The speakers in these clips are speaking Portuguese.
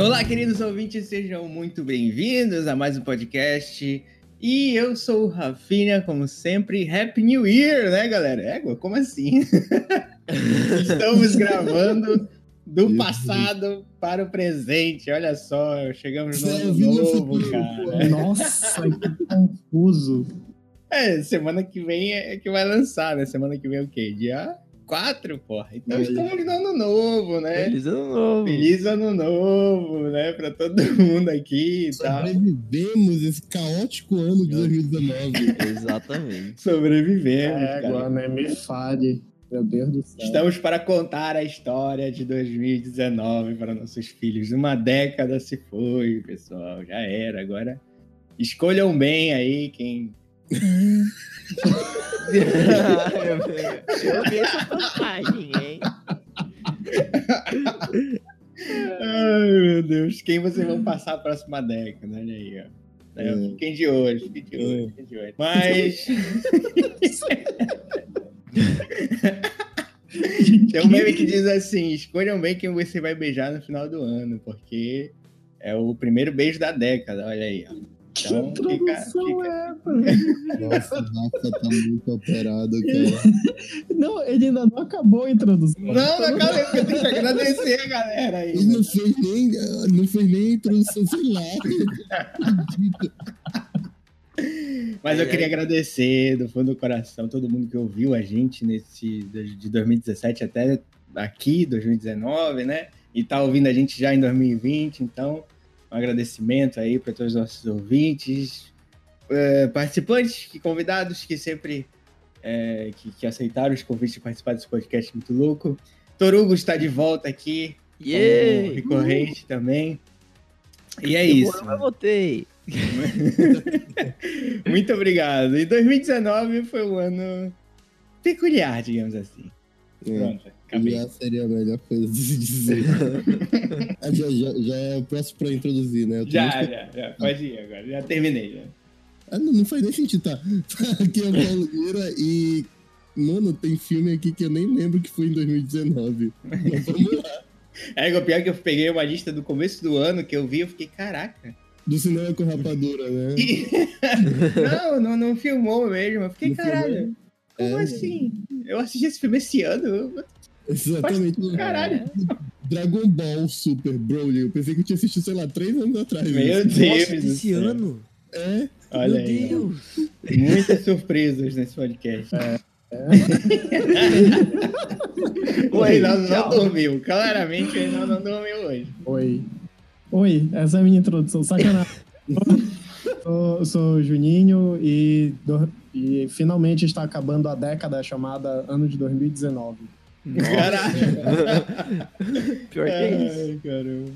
Olá, queridos ouvintes, sejam muito bem-vindos a mais um podcast. E eu sou o Rafinha, como sempre. Happy New Year, né, galera? Égua, como assim? Estamos gravando do passado para o presente. Olha só, chegamos no ano novo, cara. Nossa, que confuso. É, semana que vem é que vai lançar, né? Semana que vem é o quê? Dia 4, porra. Então Olha. estamos no ano novo, né? Feliz ano novo. Feliz ano novo, né? Pra todo mundo aqui e tal. Sobrevivemos esse caótico ano de 2019. Exatamente. Sobrevivemos, É, cara. agora, né? Me fale. Meu Deus do céu. Estamos para contar a história de 2019 para nossos filhos. Uma década se foi, pessoal. Já era. Agora escolham bem aí quem. Eu vi essa passagem, hein? Ai, meu Deus. Quem vocês vão passar a próxima década? Olha aí, ó. É, É. Fiquem de olho, fiquem de olho, fiquem de olho. Mas. Tem um meme que diz assim: escolham bem quem você vai beijar no final do ano, porque é o primeiro beijo da década, olha aí. Ó. Que Então, fica, introdução fica- é essa? Nossa, o Rafa tá muito operado, cara. Não, ele ainda não acabou a introdução. Não, não acabei, porque eu tenho que agradecer a galera aí. Ele não fez nem, não fez nem a introdução, sei lá. Mas eu queria agradecer do fundo do coração todo mundo que ouviu a gente nesse de 2017 até aqui, 2019, né? E tá ouvindo a gente já em 2020, então um agradecimento aí para todos os nossos ouvintes, eh, participantes e convidados que sempre eh, que, que aceitaram os convites de participar desse podcast muito louco. Torugo está de volta aqui, como Yay! recorrente também. E é Eu isso. Eu votei. Muito obrigado. E 2019 foi um ano peculiar, digamos assim. É, Pronto. Já seria a melhor coisa de se dizer. Ah, já, já, já é o próximo pra introduzir, né? Tô Já, muito- já, já. Pode ir agora. Já terminei. Já. Ah, não, não faz nem sentido, tá? Aqui é o Paulo Lira e. Mano, tem filme aqui que eu nem lembro que foi em 2019. Mas vamos lá. É, o pior é que eu peguei uma lista do começo do ano que eu vi, eu fiquei, caraca. Do cinema com rapadura, né? Não, não, não filmou mesmo. Eu fiquei, Não filmou? caralho. Como É. assim? Eu assisti esse filme esse ano. Exatamente. Caralho. Dragon Ball Super Broly. Eu pensei que eu tinha assistido, sei lá, três anos atrás. Meu isso. Deus Nossa, esse ano? É, Olha Meu aí. ó. Deus. Muitas surpresas nesse podcast. o Reinaldo não dormiu. Claramente o Reinaldo não dormiu hoje. Oi. Oi, essa é a minha introdução. Sacanagem. sou, sou o Juninho e, do- e finalmente está acabando a década chamada ano de 2019. Caralho. Pior que é isso. Ai, caramba.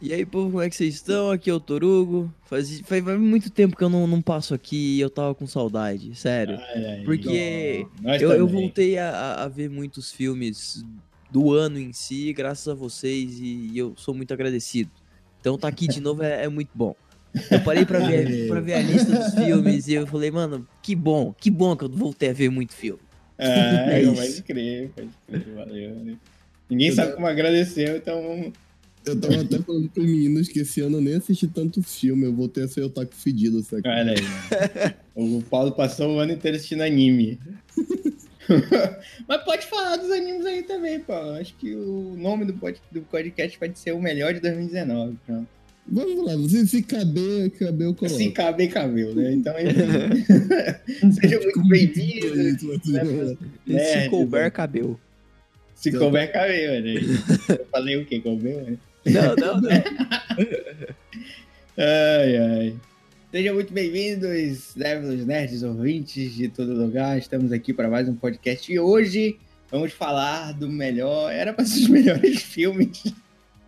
E aí, povo, como é que vocês estão? Aqui é o Torugo. Faz, faz, faz muito tempo que eu não, não passo aqui e eu tava com saudade, sério. Ai, ai, Porque Eu, eu voltei a- a, ver muitos filmes do ano em si, graças a vocês, e, eu sou muito agradecido. Então tá aqui de novo é, é muito bom. Eu parei pra ver, pra ver a lista dos filmes e eu falei, mano, que bom, que bom que eu voltei a ver muito filme. Ah, É não, isso. pode crer, pode crer, valeu. né? Ninguém Eu sabe tava- como agradecer, então vamos. eu tava até falando pros meninos que esse ano eu nem assisti tanto filme. Eu voltei a ser otaku fedido, sabe? Olha aí. o Paulo passou o ano inteiro assistindo anime. Mas pode falar dos animes aí também, Paulo. Acho que o nome do podcast pode ser o melhor de 2019. Pronto. Vamos lá, se, se caber, caber eu coloco. Se caber, cabelo, né? Então, enfim. Sejam muito bem-vindos. E Nerd, se couber, né? cabelo. Se couber, cabelo, olha aí. Eu falei o quê? Couber? né? Não, não, não. Ai, ai. Sejam muito bem-vindos, Devils Nerds, ouvintes de todo lugar. Estamos aqui para mais um podcast e hoje vamos falar do melhor. Era para ser os melhores filmes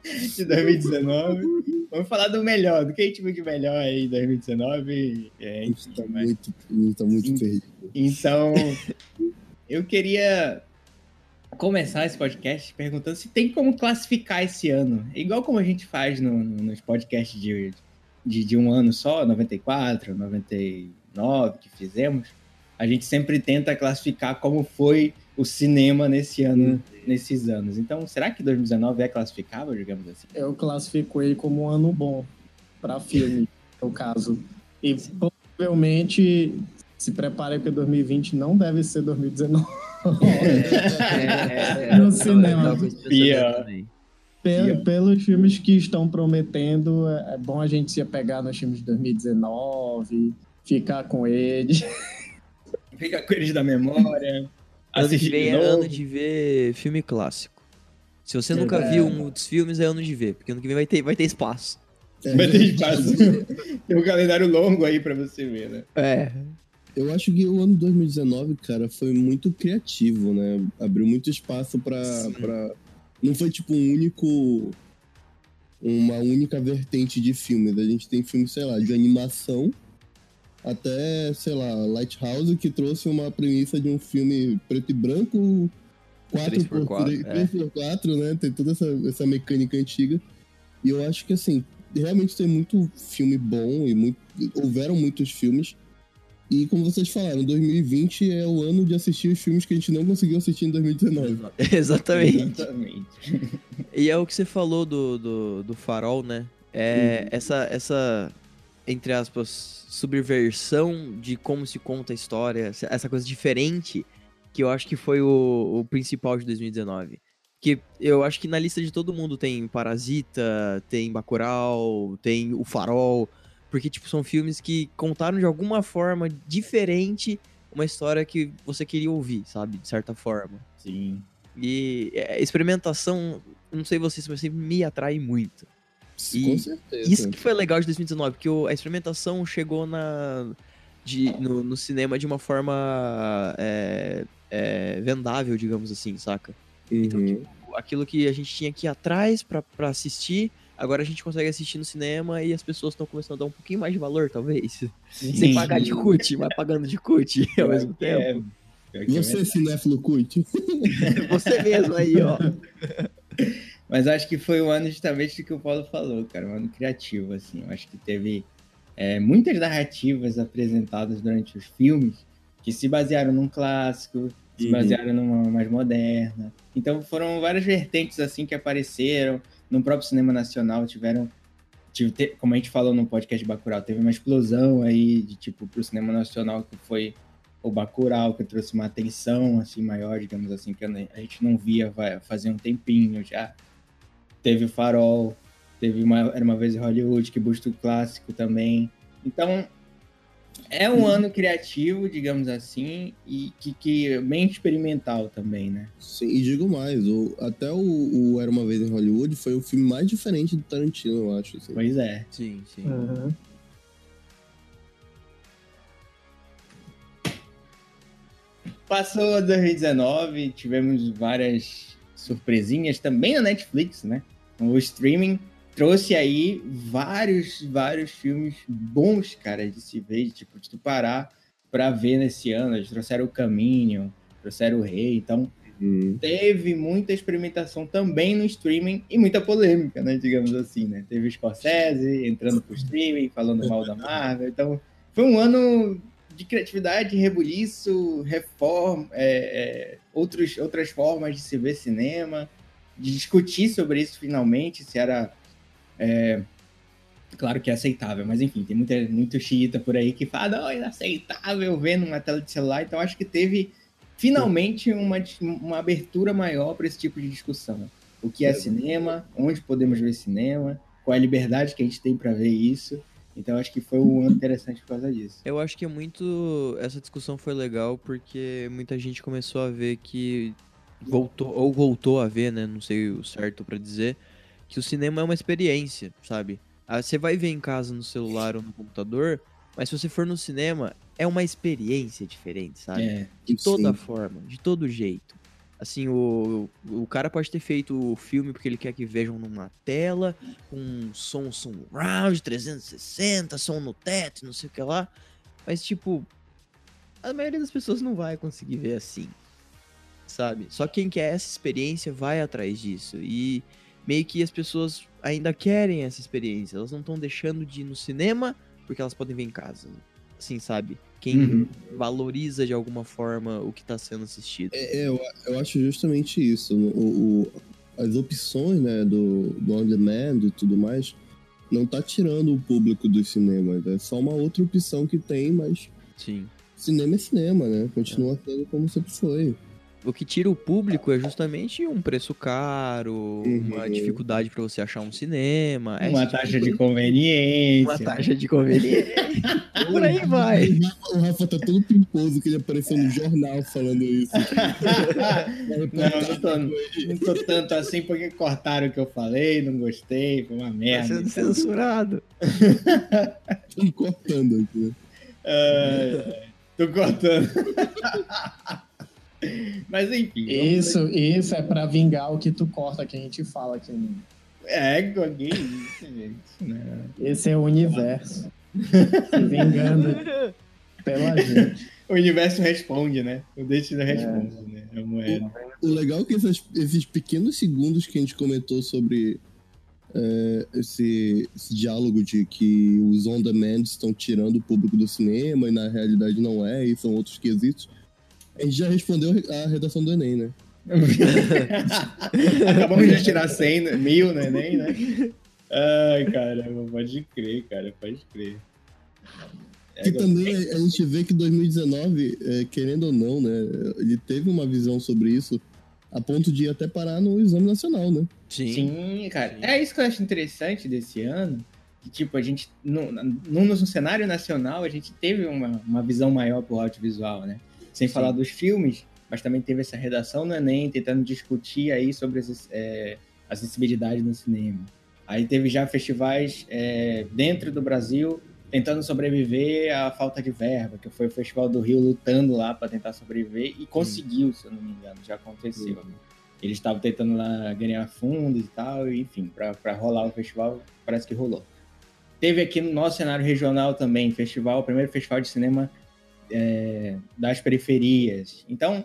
de 2019. Vamos falar do melhor, do que a gente viu de melhor aí em 2019. É, enfim, tá mas- muito, tá muito perdido. Então, eu queria começar esse podcast perguntando se tem como classificar esse ano. Igual como a gente faz no- no- nos podcasts de, de, de um ano só, 94, 99 que fizemos. a gente sempre tenta classificar como foi o cinema nesse ano, nesses anos. Então, será que 2019 é classificável, digamos assim? Eu classifico ele como um ano bom para filme, no caso. E provavelmente se prepare porque 2020 não deve ser 2019. É, No cinema. Pior. Pe- Yeah. Pelos filmes que estão prometendo, é é bom a gente se apegar nos filmes de 2019, ficar com eles. Fica com eles da memória. Ano que vem de é novo. ano de ver filme clássico. Se você nunca É. viu um dos filmes, é ano de ver, porque ano que vem vai ter, vai ter espaço. Vai ter espaço. Tem um calendário longo aí pra você ver, né? É. Eu acho que o ano 2019, cara, foi muito criativo, né? Abriu muito espaço pra. pra... Não foi tipo um único. Uma única vertente de filmes. A gente tem filmes, sei lá, de animação até, sei lá, Lighthouse, que trouxe uma premissa de um filme preto e branco, 3x4, 4x4, né? Tem toda essa, essa mecânica antiga. E eu acho que, assim, realmente tem muito filme bom e muito, houveram muitos filmes. E como vocês falaram, 2020 é o ano de assistir os filmes que a gente não conseguiu assistir em 2019. Exatamente. Exatamente. E é o que você falou do, do, do farol, né? É essa, essa, entre aspas, subversão de como se conta a história, essa- coisa diferente, que eu acho que foi o, o principal de 2019. Que eu acho que na lista de todo mundo tem Parasita, tem Bacurau, tem O Farol, porque, tipo, são filmes que contaram de alguma forma diferente uma história que você queria ouvir, sabe? De certa forma. Sim. E é, experimentação, não sei vocês, mas sempre me atrai muito. E Com certeza. Isso que foi legal de 2019, porque a experimentação chegou na, de, no, no cinema de uma forma é, é, vendável, digamos assim, saca? Uhum. Aquilo que a gente tinha que ir atrás pra, pra assistir, agora a gente consegue assistir no cinema e as pessoas estão começando a dar um pouquinho mais de valor, talvez. Sem pagar de cut, mas pagando de cut ao mesmo tempo. É, que é Você, cinéfilo cult. Você mesmo aí, ó. Mas acho que foi um ano justamente do que o Paulo falou, cara, um ano criativo, assim. Eu acho que teve é, muitas narrativas apresentadas durante os filmes que se basearam num clássico, se Uhum. basearam numa mais moderna. Então foram várias vertentes, assim, que apareceram. No próprio cinema nacional tiveram, como a gente falou no podcast Bacurau, teve uma explosão aí de, tipo, pro cinema nacional que foi o Bacurau, que trouxe uma atenção, assim, maior, digamos assim, que a gente não via fazia um tempinho já teve o Farol, teve uma, Era Uma Vez em Hollywood, que busca o clássico também. Então, é um ano criativo, digamos assim, e que, que é bem experimental também, né? Sim, e digo mais, o, até o, o Era Uma Vez em Hollywood foi o filme mais diferente do Tarantino, eu acho. assim. Pois é. Sim, sim. Uhum. Passou 2019, tivemos várias surpresinhas também na Netflix, né? O streaming trouxe aí vários, vários filmes bons, cara, de se ver, tipo, de tu parar pra ver nesse ano. Eles trouxeram o Caminho, trouxeram o Rei, então Uhum. teve muita experimentação também no streaming e muita polêmica, né? Digamos assim, né? Teve o Scorsese entrando pro streaming, falando mal da Marvel. Então, foi um ano de criatividade, rebuliço, reforma, é, é, outros, outras formas de se ver cinema, de discutir sobre isso finalmente, se era. é, claro que é aceitável, mas enfim, tem muita, muito xiita por aí que fala, não, é inaceitável ver numa tela de celular. Então, acho que teve finalmente uma, uma abertura maior para esse tipo de discussão. O que é cinema, onde podemos ver cinema, qual é a liberdade que a gente tem para ver isso. Então acho que foi um ano interessante por causa disso. Eu acho que é muito. Essa discussão foi legal porque muita gente começou a ver que. Voltou, ou voltou a ver, né? Não sei o certo pra dizer. Que o cinema é uma experiência, sabe? Ah, Você vai ver em casa no celular ou no computador, mas se você for no cinema, é uma experiência diferente, sabe? É, De toda Sim. forma, de todo jeito. Assim, o, o cara pode ter feito o filme porque ele quer que vejam numa tela, com um som surround, 360, som no teto, não sei o que lá. Mas, tipo, a maioria das pessoas não vai conseguir ver assim. Sabe? Só quem quer essa experiência vai atrás disso. E meio que as pessoas ainda querem essa experiência. Elas não estão deixando de ir no cinema porque elas podem ver em casa. assim, sabe? Quem Uhum. valoriza de alguma forma o que tá sendo assistido. É, é, eu, eu acho justamente isso. O, o- as opções né, do, do on demand e tudo mais não tá tirando o público dos cinemas. É só uma outra opção que tem, mas Sim. cinema é cinema, né? Continua sendo como sempre foi. O que tira o público é justamente um preço caro, uma Uhum. dificuldade pra você achar um cinema. Uma tipo taxa de coisa. conveniência. Uma taxa de conveniência. Por aí vai. O Rafa, tá todo pimposo que ele apareceu no jornal falando isso. não, não tô, não tô tanto assim porque cortaram o que eu falei, não gostei, foi uma Tá merda. sendo censurado. Tô cortando aqui. Ai, tô cortando. Mas enfim. Isso, isso é pra vingar o que tu corta que a gente fala aqui. né? É, que isso, gente. Não. Esse é o universo. Se vingando pela gente. O universo responde, né? O destino responde, né? É a moeda. O legal é que essas- esses pequenos segundos que a gente comentou sobre é, esse, esse diálogo de que os on-demand estão tirando o público do cinema e na realidade não é, e são outros quesitos, a gente já respondeu a redação do Enem, né? Acabamos de tirar 100, né? mil no Enem, né? Ai, caramba, pode crer, cara, pode crer. É, Que também a gente vê que 2019, é, querendo ou não, né, ele teve uma visão sobre isso a ponto de até parar no exame nacional, né? Sim. Sim, cara. Sim. É isso que eu acho interessante desse ano. Que, tipo, a gente, no, no, no cenário nacional, a gente teve uma, uma visão maior pro audiovisual, né? Sem Sim. falar dos filmes, mas também teve essa redação no Enem, tentando discutir aí sobre as, é, acessibilidade no cinema. Aí teve já festivais é, dentro do Brasil tentando sobreviver à falta de verba, que foi o Festival do Rio lutando lá para tentar sobreviver e conseguiu, se eu não me engano, já aconteceu. Eles estavam tentando lá ganhar fundos e tal, e, enfim, para rolar o festival, parece que rolou. Teve aqui no nosso cenário regional também, festival, o primeiro festival de cinema é, das periferias. Então,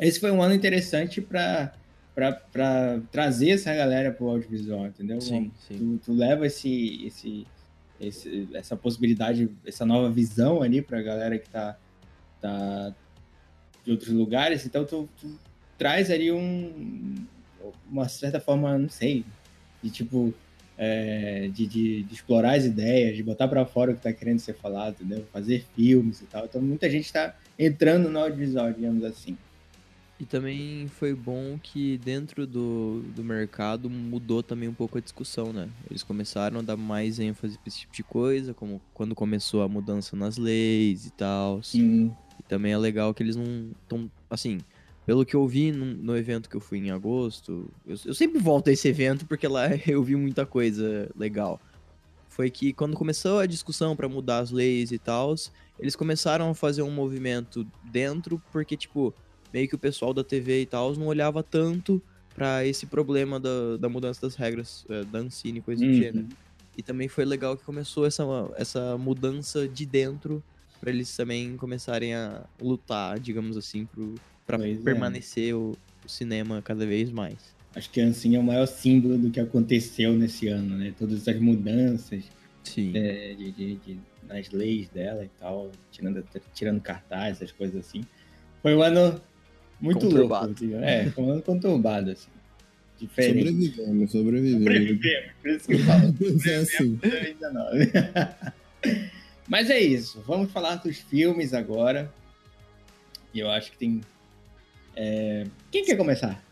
esse foi um ano interessante para trazer essa galera para o audiovisual, entendeu? Sim, sim. Tu, tu leva esse, esse, esse- essa possibilidade, essa nova visão ali para a galera que tá, tá de outros lugares, então tu, tu traz ali um, uma certa forma, não sei, de tipo, é, de, de, de explorar as ideias, de botar para fora o que tá querendo ser falado, entendeu? Fazer filmes e tal. Então muita gente tá entrando no audiovisual, digamos assim. E também foi bom que dentro do, do mercado mudou também um pouco a discussão, né? Eles começaram a dar mais ênfase pra esse tipo de coisa, como quando começou a mudança nas leis e tal. Sim. E também é legal que eles não estão, assim, pelo que eu vi no, no evento que eu fui em agosto, eu, eu sempre volto a esse evento porque lá eu vi muita coisa legal. Foi que quando começou a discussão pra mudar as leis e tal, eles começaram a fazer um movimento dentro, porque, tipo, meio que o pessoal da TV e tal não olhava tanto pra esse problema da, da mudança das regras é, da Ancine e coisa do Uhum. gênero. E também foi legal que começou essa, essa mudança de dentro pra eles também começarem a lutar, digamos assim, pro, pra Pois é. permanecer o, o cinema cada vez mais. Acho que assim é o maior símbolo do que aconteceu nesse ano, né? Todas essas mudanças Sim. é, de, de- de- nas leis dela e tal, tirando, tirando cartaz, essas coisas assim. Foi um ano muito Conturbado. louco. assim, É, foi um ano conturbado, assim. Diferente. Sobrevivemos, sobrevivemos. Sobrevivemos, por isso que eu falo. é assim. 2019. Mas é isso. Vamos falar dos filmes agora. E eu acho que tem. É, Quem quer começar?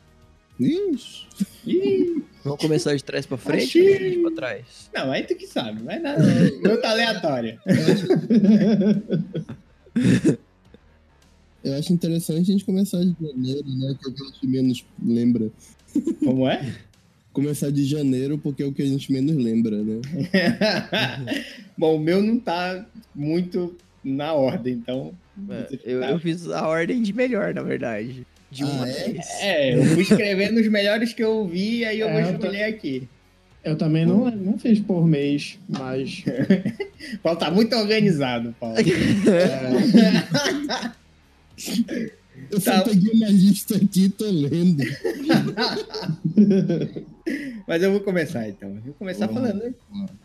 Ih, Vamos começar de trás pra frente ou de pra trás? não, aí tu que sabe. Vai nada. Não tá aleatória. Eu acho interessante a gente começar de janeiro, né? Que é o que a gente menos lembra. Como é? Começar de janeiro porque é o que a gente menos lembra, né? Bom, o meu não tá muito na ordem, então. É, eu, tá- eu fiz a ordem de melhor, na verdade. De Ah, uma é? vez. É, eu fui escrevendo os melhores que eu vi e aí eu É, vou eu tô- escolher aqui. Eu também não, não fiz por mês, mas Paulo tá muito organizado, Paulo. Eu Tá. só peguei uma lista aqui e tô lendo. Mas eu vou começar então. Eu vou começar Vamos falando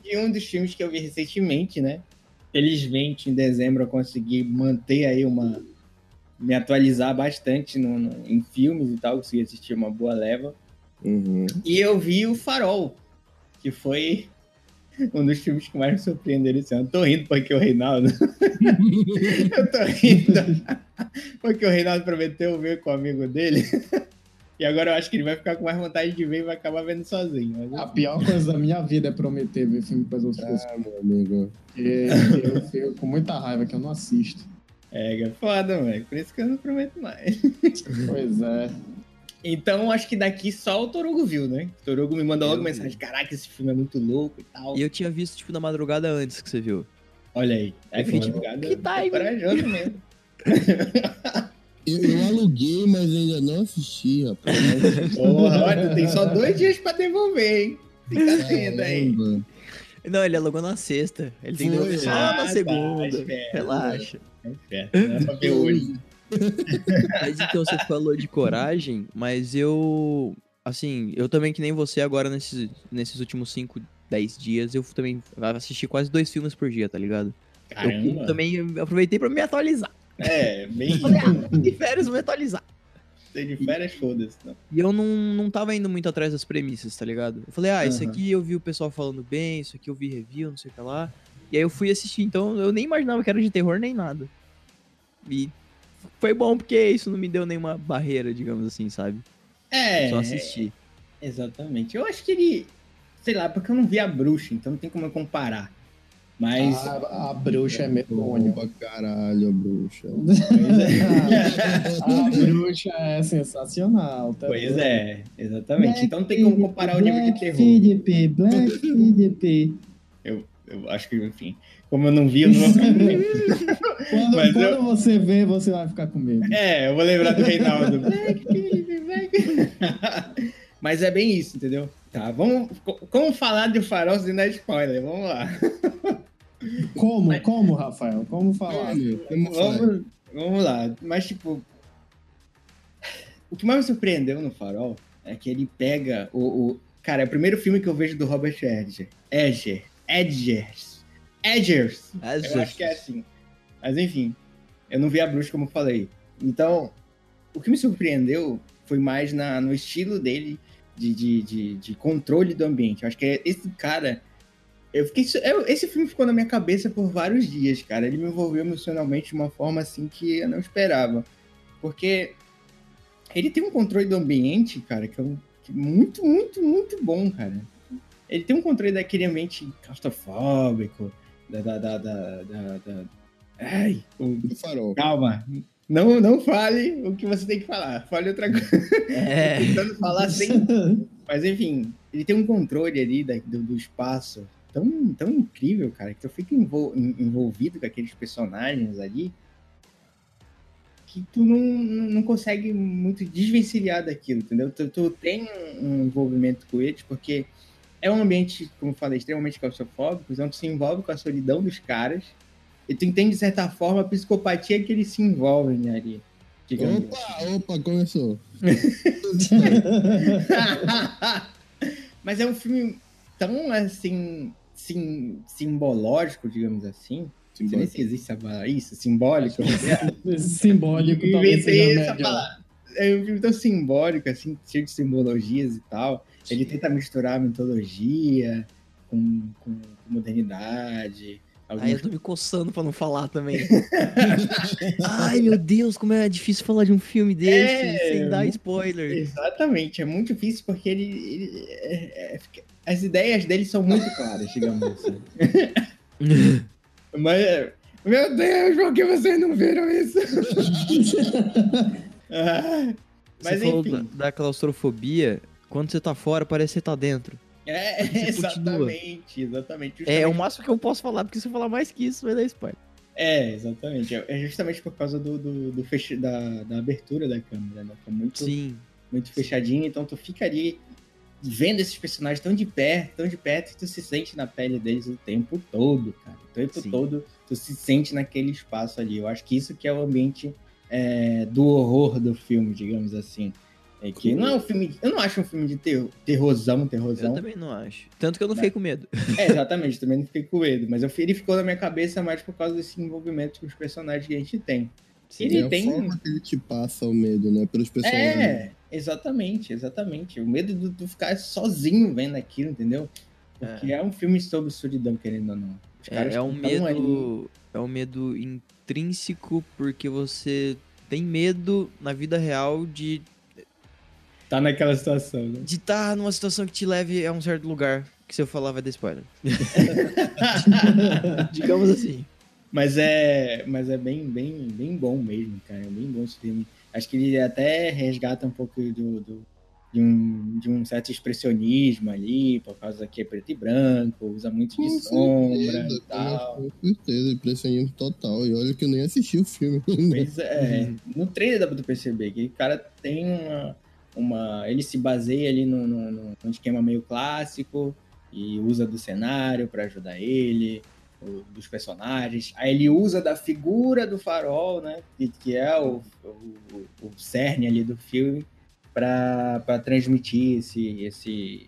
de um dos filmes que eu vi recentemente, né? felizmente, em dezembro eu consegui manter aí uma. Me atualizar bastante no, no- em filmes e tal, consegui assistir uma boa leva. Uhum. E eu vi o Farol, que foi um dos filmes que mais me surpreenderam esse ano. Tô rindo porque o Reinaldo. eu tô rindo porque o Reinaldo prometeu ver com o amigo dele. E agora eu acho que ele vai ficar com mais vontade de ver e vai acabar vendo sozinho. Mas, A pior coisa da minha vida é prometer ver filme para as outras pessoas. Ah, meu amigo. Porque eu fico com muita raiva que eu não assisto. É, é foda, mano. Por isso que eu não prometo mais. Pois é. Então acho que daqui só o Torugo viu, né? O Torugo me mandou logo Eu vi. mensagem: caraca, esse filme é muito louco e tal. E eu tinha visto, tipo, na madrugada antes que você viu. Olha aí. É fiquei tipo, obrigado. que time? corajoso mesmo. Eu, eu aluguei, mas ainda não assisti, rapaz. Porra, olha, tem só dois dias pra devolver, hein? Fica atento aí. Não, ele alugou na sexta. Ele tem que devolver só Ah, na tá, segunda. espera. Relaxa. É, é pra ver hoje. Mas então você falou de coragem, mas eu. Assim, eu também, que nem você agora nesses, nesses últimos 5, 10 dias, eu também assisti quase dois filmes por dia, tá ligado? Eu Caramba. também aproveitei pra me atualizar. É, bem. Falei, ah, de férias, vou me atualizar. Tem de férias, foda-se. E eu não, não tava indo muito atrás das premissas, tá ligado? Eu falei, ah, isso Aham. aqui eu vi o pessoal falando bem, isso aqui eu vi review, não sei o que lá. E aí eu fui assistir, então eu nem imaginava que era de terror nem nada. E foi bom porque isso não me deu nenhuma barreira, digamos assim, sabe? É, Só assisti. exatamente. Eu acho que ele. Sei lá, porque eu não vi a bruxa, então não tem como eu comparar. Mas. A, a bruxa é medonha. pra caralho, bruxa. Pois é. a bruxa é sensacional. tá Pois doido? é, exatamente. Então não tem como comparar o nível de terror. Felipe, Black Felipe. Eu acho que, enfim. Como eu não vi, eu não vou ficar com medo. Quando, quando eu- você vê, você vai ficar com medo. É, eu vou lembrar do Reinaldo. Black, Felipe, Black. Mas é bem isso, entendeu? Tá, vamos. co- Como falar de farol sem dar spoiler? Vamos lá. Como? Como, Rafael? Como falar? Como? Vamos, vamos lá. Mas, tipo. O que mais me surpreendeu no farol é que ele pega o. o- cara, é o primeiro filme que eu vejo do Robert Edger. Edger. Edgers. Edgers. Eu acho que é assim. Mas enfim, eu não vi a bruxa como eu falei. Então, o que me surpreendeu foi mais na, no estilo dele de, de, de, de controle do ambiente. Eu acho que é esse cara. Eu fiquei, eu- esse filme ficou na minha cabeça por vários dias, cara. Ele me envolveu emocionalmente de uma forma assim que eu não esperava. Porque ele tem um controle do ambiente, cara, que é um- que é muito, muito, muito bom, cara. Ele tem um controle daquele ambiente claustrofóbico, da. da, da, da, da- da- Ai, o- Do farol. calma. Não, não fale o que você tem que falar. Fale outra coisa. É. Tentando falar sem. Mas enfim, ele tem um controle ali da- do, do espaço tão, tão incrível, cara, que tu fica envol- en- envolvido com aqueles personagens ali que tu não, não consegue muito desvencilhar daquilo, entendeu? Tu, tu tem um envolvimento com eles porque é um ambiente, como eu falei, extremamente claustrofóbico, então tu se envolve com a solidão dos caras e tu entende, de certa forma, a psicopatia que eles se envolvem ali. digamos Opa, opa, começou. Mas é um filme tão assim, sim, simbológico, digamos assim. Não sei nem se existe essa palavra. Isso, simbólico. Simbólico talvez seja essa palavra. É um filme tão simbólico, assim, cheio de simbologias e tal. Ele tenta misturar mitologia com, com, com modernidade. Aí eu tô me coçando pra não falar também. Ai, meu Deus, como é difícil falar de um filme desse É, sem dar spoiler. Exatamente, é muito difícil porque ele. ele- é- é- fica- as ideias dele são muito claras, digamos assim. Mas, meu Deus, por que vocês não viram isso? Ah, mas você falou enfim, da, da claustrofobia, quando você tá fora, parece que você tá dentro. É, continua. exatamente, exatamente. É o justamente- máximo que eu posso falar, porque se eu falar mais que isso, vai dar spoiler. É, exatamente. É justamente por causa do, do, do fecha- da, da abertura da câmera, né? Que é muito, Sim. muito fechadinho, então tu fica ali vendo esses personagens tão de perto, tão de perto, que tu se sente na pele deles o tempo todo, cara. O tempo Sim. todo tu se sente naquele espaço ali. Eu acho que isso que é o ambiente é, do horror do filme, digamos assim. É que não é um filme. Eu não acho um filme de terror, terrorzão, Eu terrorzão. também não acho. Tanto que eu não fiquei com medo. É, exatamente, também não fiquei com medo. Mas eu, ele ficou na minha cabeça mais por causa desse envolvimento com os personagens que a gente tem. Ele é a tem- forma que ele te passa o medo, né? Pelos personagens. É, exatamente, exatamente. O medo de tu ficar sozinho vendo aquilo, entendeu? Porque é, um filme sobre solidão, querendo ou não. Os caras É, é um tão ali- medo. É um medo intrínseco porque você tem medo na vida real de Tá naquela situação, né? de estar numa situação que te leve a um certo lugar. Que se eu falar vai dar spoiler. Digamos assim. Mas é, mas é bem, bem, bem bom mesmo, cara. É bem bom esse filme. Acho que ele até resgata um pouco do, do- de, um, de um certo expressionismo ali, por causa que é preto e branco, usa muito de Com sombra certeza, e tal. Com certeza, impressionismo total. E olha que eu nem assisti o filme. Pois é, no trailer dá pra tu perceber que o cara tem uma. Uma ele se baseia ali no, no- num esquema meio clássico e usa do cenário pra ajudar ele, o- dos personagens. Aí ele usa da figura do farol, né? Que, que é o, o, o cerne ali do filme, pra, pra transmitir esse, esse,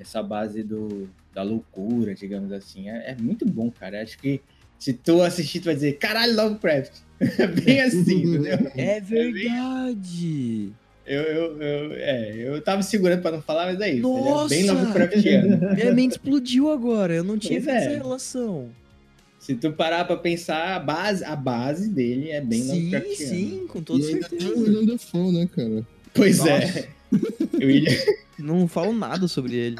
essa base do, da loucura, digamos assim. É, é muito bom, cara. Acho que se tu assistir, tu vai dizer, caralho, Lovecraft. É bem assim, entendeu? É verdade. Eu, eu, eu, é, eu tava segurando pra não falar, mas é isso. Nossa! Ele é bem Lovecraftiano. Minha mente explodiu agora. Eu não tinha Pois é. essa relação. Se tu parar pra pensar, a base, a base dele é bem sim, Lovecraftiano. sim, com toda e ainda tem o certeza. William Dafoe, né, cara? Pois Nossa. é. Eu ia... Não falo nada sobre ele.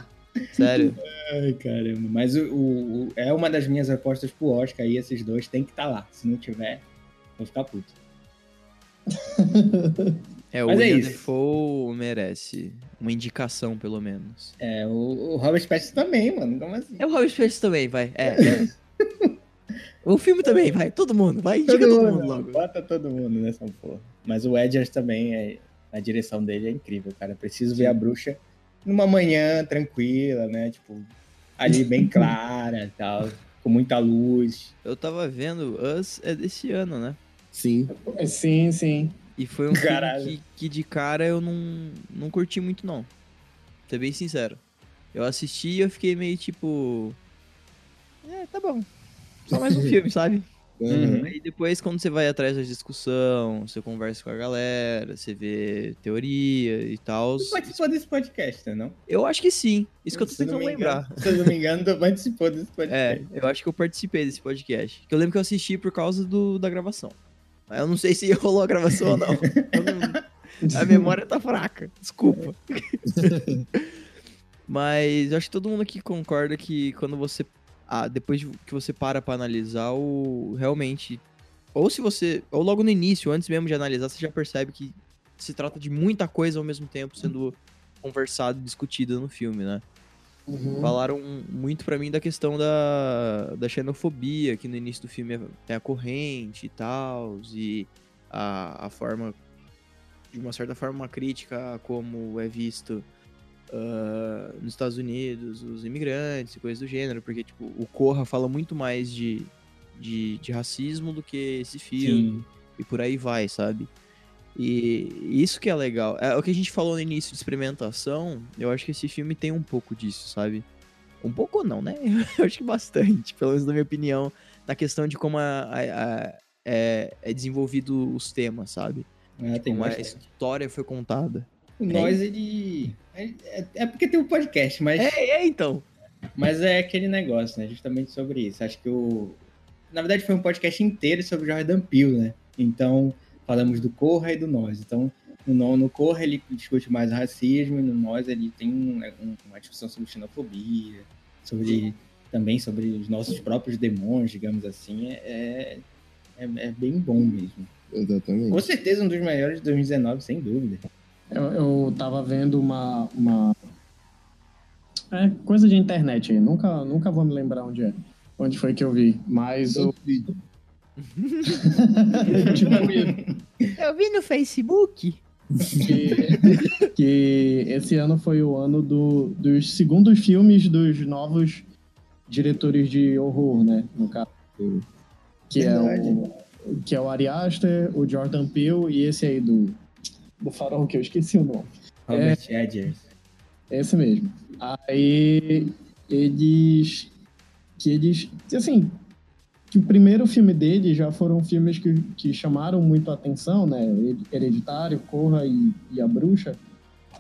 Sério. Ai, caramba. Mas o, o- o- é uma das minhas apostas pro Oscar aí, esses dois tem que estar lá. Se não tiver, vou ficar puto. É, o Mas é William isso. Defoe merece uma indicação, pelo menos. É, o, o Robert Pattinson também, mano. Como assim? É o Robert Pattinson também, vai. É, é. O filme também, vai. Todo mundo, vai. Indica todo, mundo logo. Bota todo mundo nessa porra. Mas o Edgers também, é, a direção dele é incrível, cara. Preciso ver a bruxa numa manhã tranquila, né? Tipo, ali bem clara e tal, com muita luz. Eu tava vendo, Us é desse ano, né? Sim. Sim, sim. E foi um Caralho. filme que, que de cara eu não, não curti muito, não. Ser bem sincero. Eu assisti e eu fiquei meio tipo. É, tá bom. Só mais um filme, sabe? Uhum. Aí depois, quando você vai atrás da discussão, você conversa com a galera, você vê teoria e tal. Tu participou desse podcast, né, não? Eu acho que sim. Isso que eu tô tentando lembrar. engano- Se eu não me engano, tu participou desse É, podcast. eu acho que eu participei desse podcast. Que eu lembro que eu assisti por causa do, da gravação. Eu não sei se rolou a gravação ou não. A memória tá fraca. Desculpa. Mas eu acho que todo mundo aqui concorda que quando você. Ah, depois de que você para pra analisar o. Realmente. Ou se você. Ou logo no início, antes mesmo de analisar, você já percebe que se trata de muita coisa ao mesmo tempo sendo conversado e discutida no filme, né? Uhum. Falaram muito pra mim da questão da, da xenofobia, que no início do filme tem a corrente e tal, e a, a forma, de uma certa forma, uma crítica a como é visto ah, nos Estados Unidos os imigrantes e coisas do gênero, porque tipo, o Corra fala muito mais de, de, de racismo do que esse filme Sim. e por aí vai, sabe? E isso que é legal. É o que a gente falou no início de experimentação, eu acho que esse filme tem um pouco disso, sabe? Um pouco não, né? Eu acho que bastante, pelo menos na minha opinião, na questão de como a- a- a- é, é desenvolvido os temas, sabe? Ah, tem como a história foi contada. O Nós, ele. É, é- é porque tem um podcast, mas. É, é então. Mas é aquele negócio, né? Justamente sobre isso. Acho que o. Na verdade, foi um podcast inteiro sobre Jordan Peele, né? Então, falamos do Corra e do Nós. Então, no, no Corra ele discute mais o racismo e no Nós ele tem um- um- uma discussão sobre xenofobia, sobre também sobre os nossos próprios demônios, digamos assim. É, é, é bem bom mesmo. Exatamente. Com certeza um dos melhores de 2019, sem dúvida. Eu, eu tava vendo uma, uma. É coisa de internet aí. Nunca, nunca vou me lembrar onde é. Onde foi que eu vi. Mas o. Eu vi no Facebook. que, que esse ano foi o ano do, dos segundos filmes dos novos diretores de horror, né? No caso. Que é, o, que é o Ari Aster, o Jordan Peele e esse aí do do farol, que eu esqueci o nome. Robert é, Edgers. Esse mesmo. Aí eles. Que eles. Assim, que o primeiro filme dele já foram filmes que, que chamaram muito a atenção, né? Hereditário, Corra e, e A Bruxa.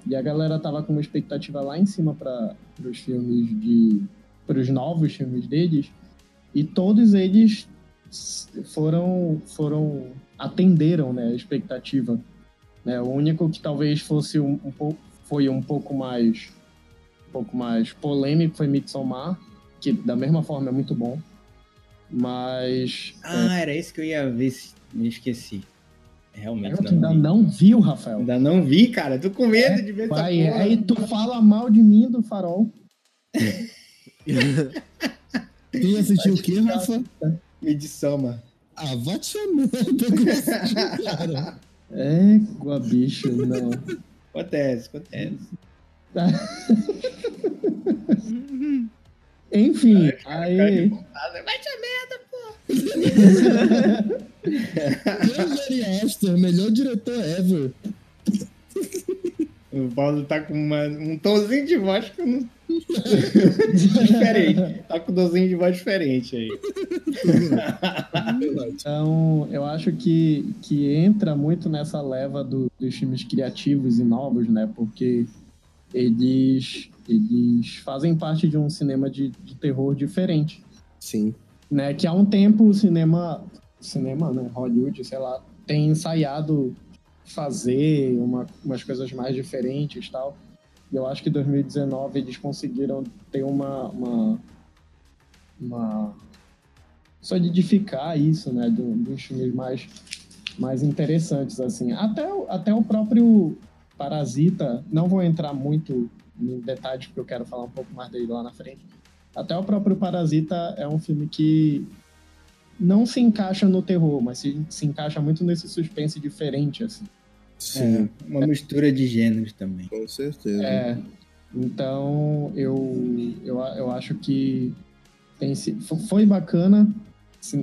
E a galera tava com uma expectativa lá em cima para os filmes de. para os novos filmes deles. E todos eles foram. foram atenderam né, a expectativa. Né? O único que talvez fosse um, um pouco. foi um pouco mais. um pouco mais polêmico foi Midsommar, que da mesma forma é muito bom. Mas. Ah, é... era isso que eu ia ver, me esqueci. Realmente. Eu ainda vi. não viu, Rafael? Ainda não vi, cara. Tô com medo é, de ver vai, essa porra. Aí tu fala mal de mim do farol. tu assistiu o quê, Rafa? Medição, Ah, vai te cara. É, bicho, não. Acontece, acontece. Enfim, aí. Vai te merda, pô! Aster, melhor diretor ever. O Paulo tá com uma, um tomzinho de voz que eu não. diferente. Tá com um tomzinho de voz diferente aí. então, eu acho que, que entra muito nessa leva do, dos filmes criativos e novos, né? Porque eles eles fazem parte de um cinema de, de terror diferente. Sim. Né, que há um tempo o cinema, cinema, né, Hollywood, sei lá, tem ensaiado fazer uma, umas coisas mais diferentes tal. E eu acho que em 2019 eles conseguiram ter uma, uma, uma solidificar isso, né, uns filmes mais, mais interessantes, assim. Até, até o próprio Parasita, não vou entrar muito em detalhes, porque eu quero falar um pouco mais dele lá na frente. Até o próprio Parasita é um filme que não se encaixa no terror, mas se, se encaixa muito nesse suspense diferente, assim. Sim, é, uma mistura de gêneros também. Com certeza. É, então, eu, eu, eu acho que tem, foi bacana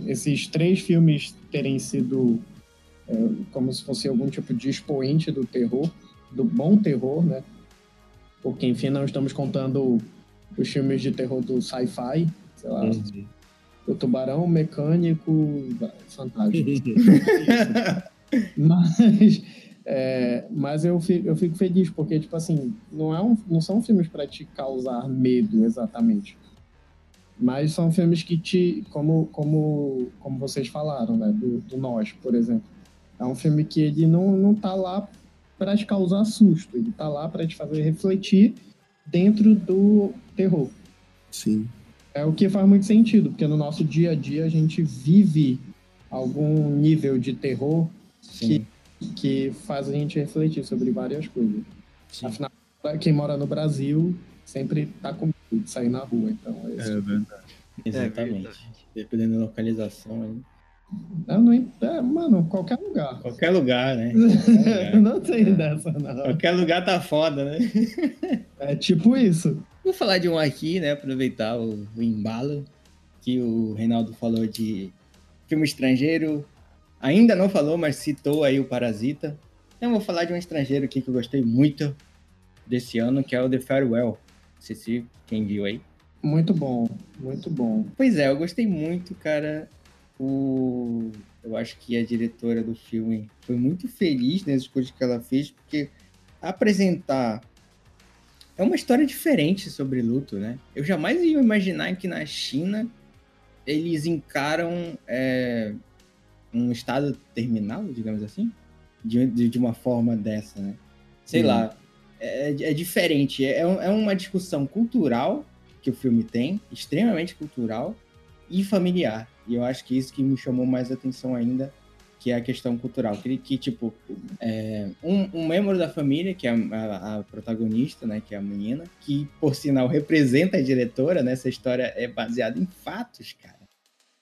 esses três filmes terem sido é, como se fosse algum tipo de expoente do terror, do bom terror, né? Porque, enfim, não estamos contando os filmes de terror do sci-fi, sei lá, uhum. o Tubarão Mecânico Fantástico. mas é, mas eu fico, eu fico feliz, porque, tipo assim, não, é um, não são filmes para te causar medo exatamente. Mas são filmes que te. Como, como, como vocês falaram, né? Do, do Nós, por exemplo. É um filme que ele não, não tá lá para te causar susto, ele tá lá para te fazer refletir dentro do terror. Sim. É o que faz muito sentido, porque no nosso dia a dia a gente vive algum nível de terror que, que faz a gente refletir sobre várias coisas. Sim. Afinal, quem mora no Brasil sempre tá com medo de sair na rua, então é. É verdade. Exatamente. É verdade. Dependendo da localização, eu não, é, mano, qualquer lugar. Qualquer lugar, né? Qualquer lugar. não tem dessa, não. Qualquer lugar tá foda, né? é tipo isso. Vou falar de um aqui, né? Aproveitar o, o embalo que o Reinaldo falou de filme estrangeiro. Ainda não falou, mas citou aí o Parasita. Então vou falar de um estrangeiro aqui que eu gostei muito desse ano, que é o The Farewell. Não sei se quem viu aí. Muito bom, muito bom. Pois é, eu gostei muito, cara o, eu acho que a diretora do filme foi muito feliz nas escolhas que ela fez, porque apresentar é uma história diferente sobre luto, né? Eu jamais ia imaginar que na China eles encaram é, um estado terminal, digamos assim, de, de, uma forma dessa, né? Sei lá, é, é diferente. É, é uma discussão cultural que o filme tem, extremamente cultural e familiar. E eu acho que isso que me chamou mais atenção ainda, que é a questão cultural. Que, que tipo, é, um, um, membro da família, que é a, a, protagonista, né, que é a menina, que, por sinal, representa a diretora, né? Essa história é baseada em fatos, cara.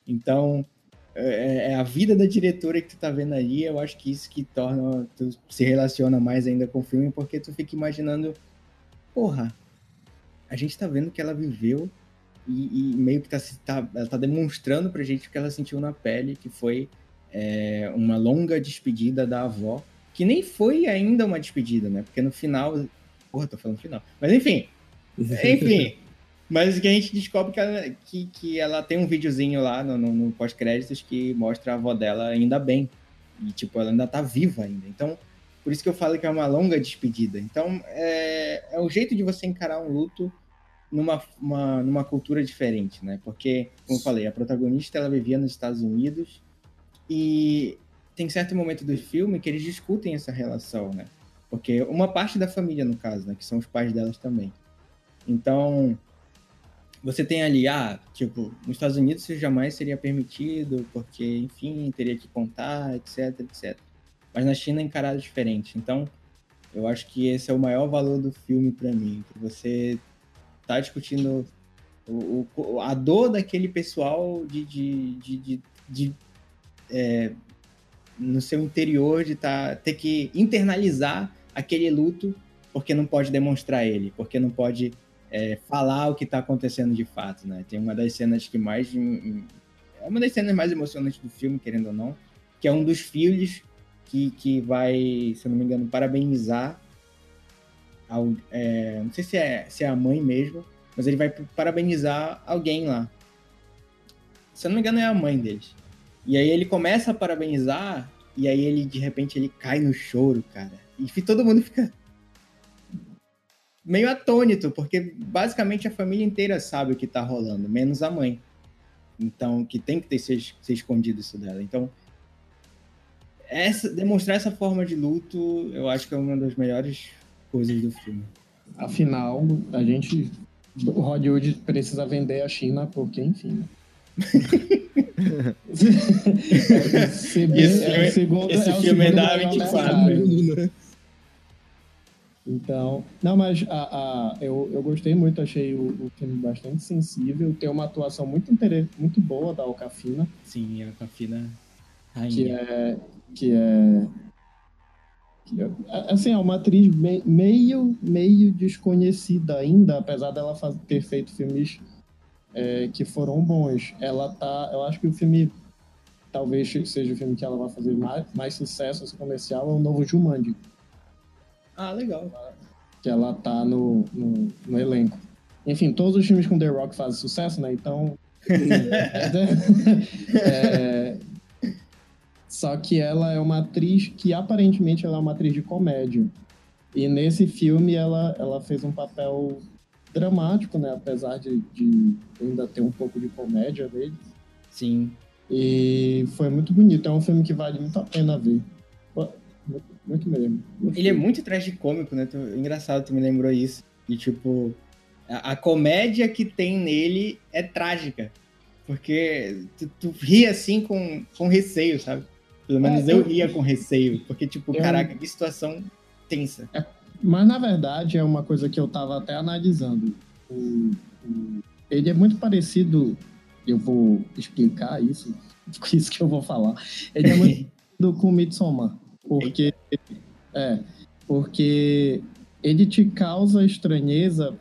Então, é, é a vida da diretora que tu tá vendo ali, eu acho que isso que torna, tu se relaciona mais ainda com o filme, porque tu fica imaginando, porra, a gente tá vendo que ela viveu e, e meio que tá, tá, ela tá demonstrando pra gente o que ela sentiu na pele, que foi é, uma longa despedida da avó, que nem foi ainda uma despedida, né? Porque no final. Porra, tô falando final. Mas enfim. Enfim. Mas que a gente descobre que ela, que, que ela tem um videozinho lá no, no, no pós-créditos que mostra a avó dela ainda bem. E, tipo, ela ainda tá viva ainda. Então, por isso que eu falo que é uma longa despedida. Então, é, é o jeito de você encarar um luto numa, uma, numa cultura diferente, né? Porque, como eu falei, a protagonista ela vivia nos Estados Unidos e tem certo momento do filme que eles discutem essa relação, né? Porque uma parte da família, no caso, né? Que são os pais delas também. Então, você tem ali, ah, tipo, nos Estados Unidos isso jamais seria permitido, porque, enfim, teria que contar, etc, etc. Mas na China é encarado diferente. Então, eu acho que esse é o maior valor do filme para mim, que você tá discutindo o, o, a dor daquele pessoal de, de, de, de, de é, no seu interior de tá, ter que internalizar aquele luto porque não pode demonstrar ele, porque não pode é, falar o que está acontecendo de fato, né? Tem uma das cenas que mais é uma das cenas mais emocionantes do filme, querendo ou não, que é um dos filhos que, que vai, se eu não me engano, parabenizar é, não sei se é, se é a mãe mesmo, mas ele vai parabenizar alguém lá. Se eu não me engano, é a mãe deles. E aí ele começa a parabenizar, e aí ele, de repente, ele cai no choro, cara. E todo mundo fica meio atônito, porque basicamente a família inteira sabe o que tá rolando, menos a mãe. Então, que tem que ter ser, ser escondido isso dela. Então, essa, demonstrar essa forma de luto, eu acho que é uma das melhores coisas do filme. Afinal, a gente. O Hollywood precisa vender a China, porque, enfim. esse, é, segundo, esse é filme é da 24. Então, não, mas a, a, eu, eu gostei muito, achei o, o filme bastante sensível, tem uma atuação muito, muito boa da Alcafina. Sim, a Alcafina rainha. Que é, que é, que é assim, é uma atriz meio, meio desconhecida ainda, apesar dela fazer, ter feito filmes é, que foram bons. Ela tá, eu acho que o filme talvez seja o filme que ela vai fazer mais, mais sucesso comercial, é o novo Jumanji. Ah, legal. Que ela tá no, no, no elenco. Enfim, todos os filmes com The Rock fazem sucesso, né? Então. é, só que ela é uma atriz que aparentemente ela é uma atriz de comédia. E nesse filme ela, ela fez um papel dramático, né? Apesar de, de ainda ter um pouco de comédia nele. Sim. E foi muito bonito. É um filme que vale muito a pena ver. Muito mesmo. Ele é muito tragicômico, né? Engraçado, tu me lembrou isso. E, tipo, a, a comédia que tem nele é trágica. Porque tu, tu ri assim com, com receio, sabe? Pelo menos é, eu, ria com receio. Porque, tipo, eu... caraca, que situação tensa. É, mas, na verdade, é uma coisa que eu tava até analisando. O, o, ele é muito parecido. Eu vou explicar isso, com isso que eu vou falar. Ele é muito parecido com o Midsommar. Porque, é, porque ele te causa estranheza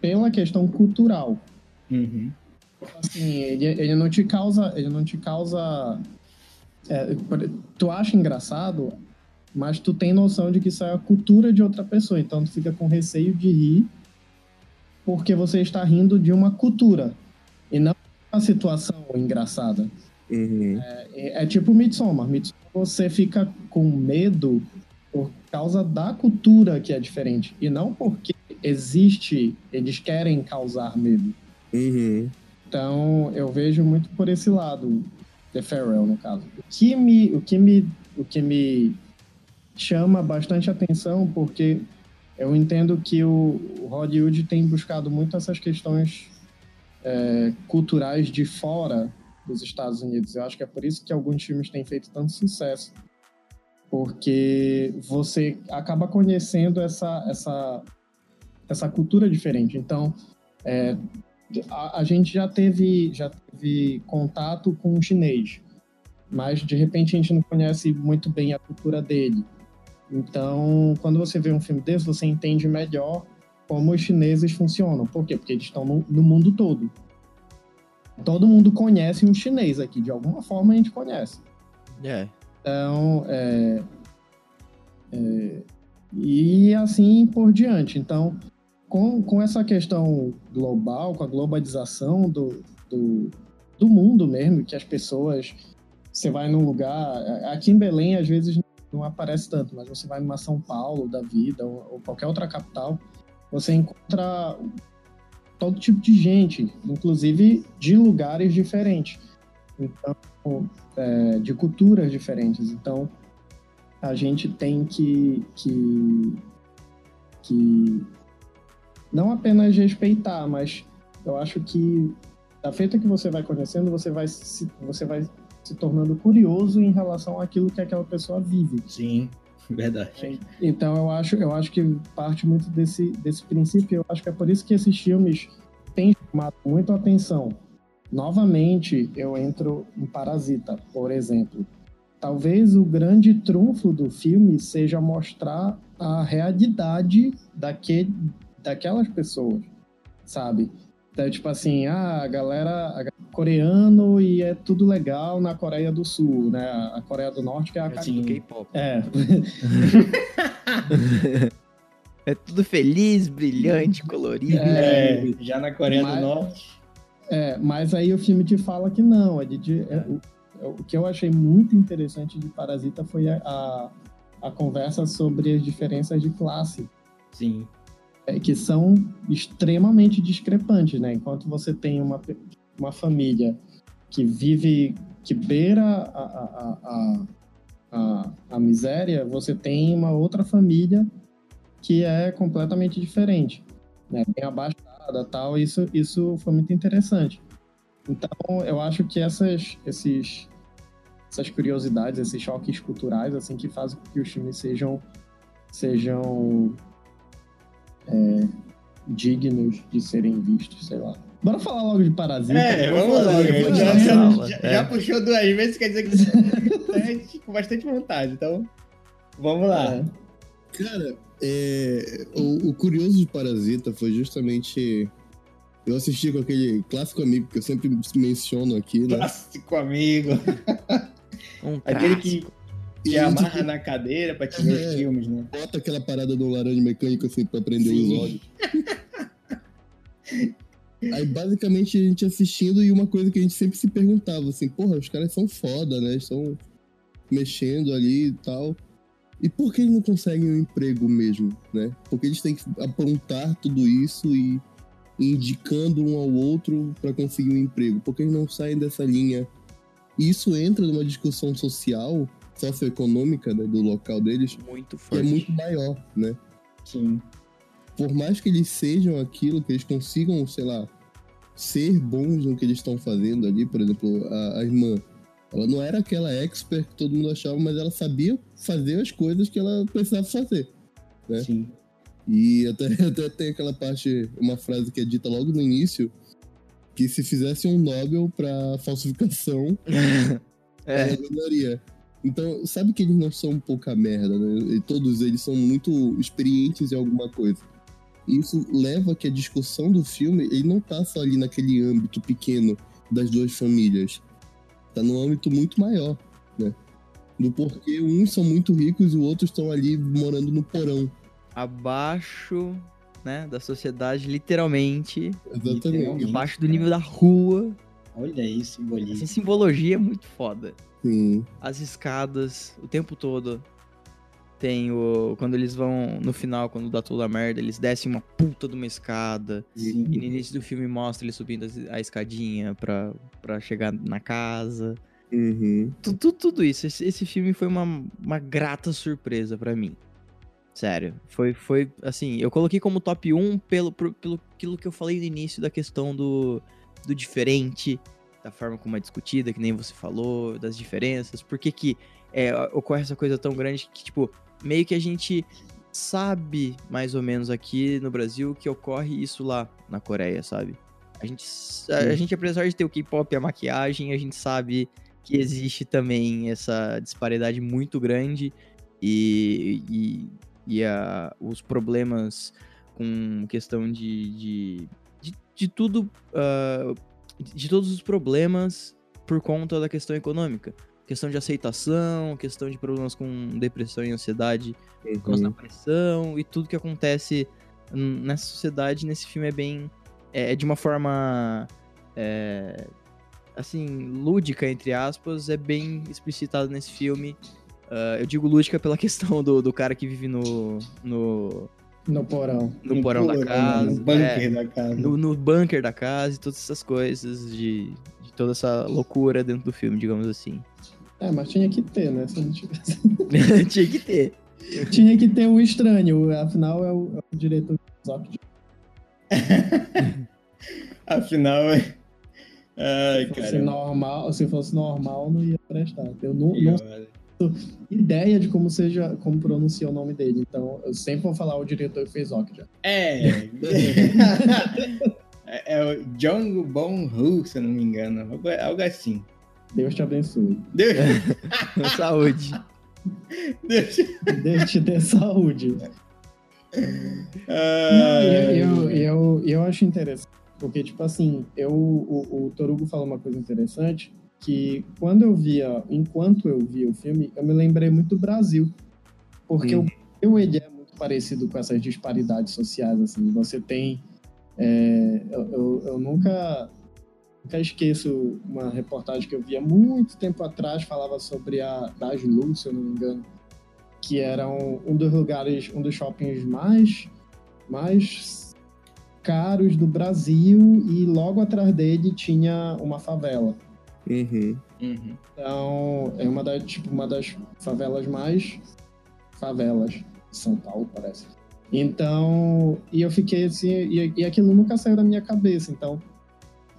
pela questão cultural. Uhum. Assim, ele, ele não te causa, ele não te causa, é, tu acha engraçado, mas tu tem noção de que isso é a cultura de outra pessoa, então tu fica com receio de rir porque você está rindo de uma cultura e não uma situação engraçada. Uhum. É, é, tipo Midsommar. Midsommar você fica com medo por causa da cultura que é diferente e não porque existe, eles querem causar medo. Uhum. Então eu vejo muito por esse lado, The Farewell no caso. O que me, o que me, o que me chama bastante atenção porque eu entendo que o Hollywood tem buscado muito essas questões é, culturais de fora dos Estados Unidos. Eu acho que é por isso que alguns filmes têm feito tanto sucesso. Porque você acaba conhecendo essa, essa, essa cultura diferente. Então, é, a, a, gente já teve, já teve contato com o chinês, mas de repente a gente não conhece muito bem a cultura dele. Então, quando você vê um filme desse, você entende melhor como os chineses funcionam. Por quê? Porque eles estão no, no mundo todo todo mundo conhece um chinês aqui, de alguma forma a gente conhece. É. Então, é, É, e assim por diante. Então, com, com essa questão global, com a globalização do, do, do mundo mesmo, que as pessoas. Você vai num lugar. Aqui em Belém, às vezes, não aparece tanto, mas você vai numa São Paulo da vida, ou, ou qualquer outra capital, você encontra todo tipo de gente, inclusive de lugares diferentes. Então, é, de culturas diferentes. Então, a gente tem que, que, que não apenas respeitar, mas eu acho que da feita que você vai conhecendo, você vai se, você vai se tornando curioso em relação àquilo que aquela pessoa vive. Sim, verdade. Então eu acho, eu acho que parte muito desse, desse princípio. Eu acho que é por isso que esses filmes têm chamado muito a atenção. Novamente, eu entro em Parasita, por exemplo. Talvez o grande trunfo do filme seja mostrar a realidade daquele, daquelas pessoas, sabe? Então, tipo assim, ah, a galera a coreano e é tudo legal na Coreia do Sul, né? A Coreia do Norte que é a assim, do K-pop. É. é tudo feliz, brilhante, colorido. É, já na Coreia mas, do Norte. É, mas aí o filme te fala que não. É de, de é, o, é, o, que eu achei muito interessante de Parasita foi a, a, a conversa sobre as diferenças de classe. Sim. É, que são extremamente discrepantes, né? Enquanto você tem uma, uma família que vive, que beira a, a, a, a, miséria, você tem uma outra família que é completamente diferente, né? Bem abastada, tal. Isso, isso foi muito interessante. Então, eu acho que essas, esses, essas curiosidades, esses choques culturais, assim, que fazem com que os filmes sejam, sejam é, dignos de serem vistos, sei lá. Bora falar logo de Parasita. É, vamos logo. Já, já, já, já, puxou duas vezes, quer dizer que com bastante vontade. Então, vamos lá. É. Cara, é, o, o, curioso de Parasita foi justamente. Eu assisti com aquele clássico amigo que eu sempre menciono aqui, né? Clássico amigo. Um aquele que te amarra tipo, na cadeira pra te ver é, os filmes, né? Bota aquela parada do laranja mecânico assim pra prender Sim. os olhos. Aí basicamente a gente assistindo e uma coisa que a gente sempre se perguntava assim, porra, os caras são foda, né? Estão mexendo ali e tal. E por que eles não conseguem um emprego mesmo, né? Porque eles têm que aprontar tudo isso e indicando um ao outro para conseguir um emprego. Porque eles não saem dessa linha. E isso entra numa discussão social, socioeconômica né, do local deles, muito que é muito maior, né? Sim por mais que eles sejam aquilo, que eles consigam, sei lá, ser bons no que eles estão fazendo ali, por exemplo, a, a, irmã, ela não era aquela expert que todo mundo achava, mas ela sabia fazer as coisas que ela precisava fazer, né? Sim. E até, até tem aquela parte, uma frase que é dita logo no início, que se fizesse um Nobel para falsificação, é. ela ganharia. Então, sabe que eles não são pouca merda, né? E todos eles são muito experientes em alguma coisa. Isso leva que a discussão do filme, ele não tá só ali naquele âmbito pequeno das duas famílias. Tá num âmbito muito maior, né? Do porquê uns são muito ricos e os outros estão ali morando no porão. Abaixo, né, da sociedade, literalmente. Exatamente. Literalmente. Abaixo do nível da rua. Olha aí, simbolismo. Essa simbologia é muito foda. Sim. As escadas, o tempo todo. Tem o. Quando eles vão. No final, quando dá toda a merda, eles descem uma puta de uma escada. Sim. E no início do filme mostra eles subindo a escadinha pra, pra chegar na casa. Uhum. Tudo, tudo isso. Esse, esse filme foi uma, uma grata surpresa para mim. Sério. Foi, foi assim, eu coloquei como top 1 pelo, pelo aquilo que eu falei no início da questão do, do diferente, da forma como é discutida, que nem você falou, das diferenças. Por que, que é, ocorre essa coisa tão grande que, tipo, meio que a gente sabe mais ou menos aqui no Brasil que ocorre isso lá na Coreia, sabe? A gente, a, a gente apesar de ter o K-pop e a maquiagem, a gente sabe que existe também essa disparidade muito grande e, e, e a, os problemas com questão de, de, de, de tudo, uh, de todos os problemas por conta da questão econômica. questão de aceitação, questão de problemas com depressão e ansiedade por causa da Uhum. pressão e tudo que acontece nessa sociedade, nesse filme é bem. É, é de uma forma. é, assim, lúdica, entre aspas, é bem explicitado nesse filme. Ah, eu digo lúdica pela questão do, do cara que vive no. no, No porão. no porão da porão, casa. No bunker é, da casa. no, no bunker da casa e todas essas coisas de, de toda essa loucura dentro do filme, digamos assim. É, mas tinha que ter, né? Se não tivesse. Tinha que ter. tinha que ter o estranho, afinal é o, é o diretor de Afinal, é. Ai, Se fosse cara. normal, se fosse normal, não ia prestar. Eu não, Que não ideia de como seja, como pronuncia o nome dele. Então, eu sempre vou falar o diretor que fez Okja. É. é, é o Jong Bon Hu, se eu não me engano. Algo, algo assim. Deus te abençoe. Deus, Saúde. Deus. Deus te dê saúde. Ai, eu, eu, eu acho interessante, porque, tipo assim, eu, o, o Torugo falou uma coisa interessante, que quando eu via, enquanto eu via o filme, eu me lembrei muito do Brasil. Porque Hum. o Brasil, ele é muito parecido com essas disparidades sociais, assim. Você tem... é, eu, eu, eu nunca, nunca esqueço uma reportagem que eu vi há muito tempo atrás, falava sobre a Das Luz, se eu não me engano, que era um, um dos lugares, um dos shoppings mais, mais caros do Brasil e logo atrás dele tinha uma favela. Uhum. Uhum. Então, é uma das, tipo, uma das favelas mais favelas de São Paulo, parece. Então, e eu fiquei assim, e, e aquilo nunca saiu da minha cabeça. Então,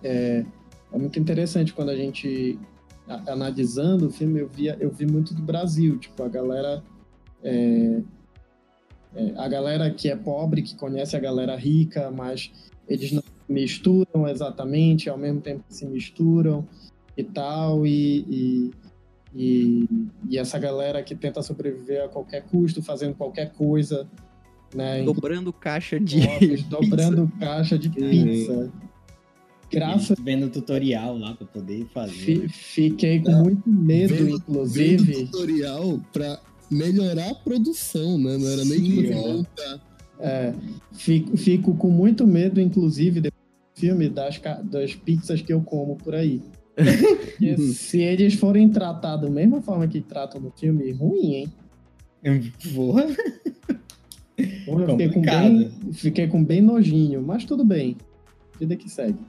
é, é muito interessante quando a gente, a- analisando o filme, eu, via, eu vi muito do Brasil. Tipo, a galera. é, é, a galera que é pobre, que conhece a galera rica, mas eles não se misturam exatamente, ao mesmo tempo que se misturam e tal, e, e, e, e essa galera que tenta sobreviver a qualquer custo, fazendo qualquer coisa, né? Dobrando caixa de. Imóveis, dobrando caixa de pizza. Graças Vendo tutorial lá pra poder fazer. fi, fiquei com muito medo, Vendo- Vendo inclusive. tutorial pra melhorar a produção, né? Não era nem Sim, ó. voltar. É, fico, fico com muito medo, inclusive, do filme das, das pizzas que eu como por aí. Se eles forem tratados da mesma forma que tratam no filme, ruim, hein? Porra. Porra, fiquei com, bem, fiquei com bem nojinho, mas tudo bem. Vida que segue.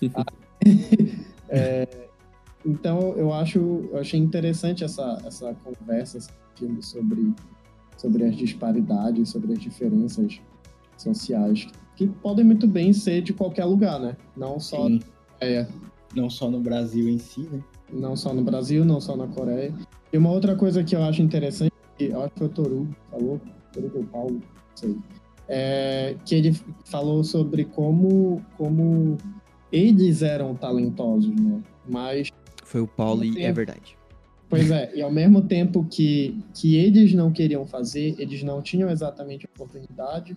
Ah, é, então, eu acho, eu achei interessante essa, essa conversa esse filme sobre, sobre as disparidades, sobre as diferenças sociais, que podem muito bem ser de qualquer lugar, né? Não só, Sim. é, Não só no Brasil em si, né? não só no Brasil, não só na Coreia. E uma outra coisa que eu acho interessante, que eu acho que foi o Toru falou, Toru ou Paulo, não sei, é que ele falou sobre como, como eles eram talentosos, né? Mas, Foi o Paulo e é verdade. pois é, e ao mesmo tempo que, que eles não queriam fazer, eles não tinham exatamente a oportunidade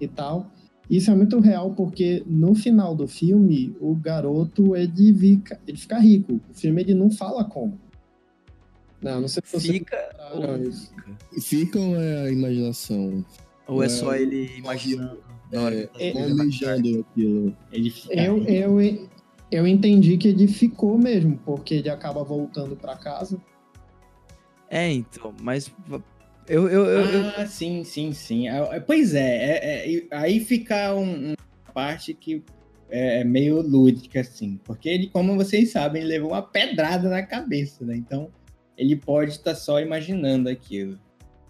e tal. Isso é muito real porque no final do filme, o garoto ele fica, ele fica rico. O filme ele não fala como. Não, não sei se vocês Fica. repararam isso. Fica ou é a imaginação? Ou é É, só ele imaginando na hora que tá é, aquilo. Ele fica. Eu, eu, eu entendi que ele ficou mesmo, porque ele acaba voltando pra casa. É, então, mas. Eu, eu, eu, eu- Ah, sim, sim, sim. Ah, Pois é, é- é, aí fica um- uma parte que é meio lúdica, assim. Porque ele, como vocês sabem, ele levou uma pedrada na cabeça, né? Então, ele pode estar só imaginando aquilo.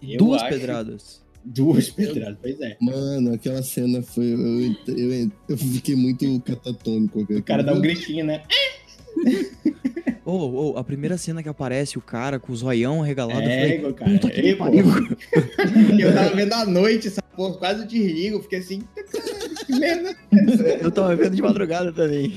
eu duas acho- pedradas. Duas pedradas, pois é. Mano, aquela cena foi. Eu, eu, eu fiquei muito catatônico. O cara dá um gritinho, né? Ô, ô, a primeira cena que aparece o cara com o zoião regalado, eu É, falei, cara. puta que Ei, pô. pariu. Eu tava vendo à noite essa porra, quase eu desligo. Fiquei assim, que merda. Eu tava vendo de madrugada também.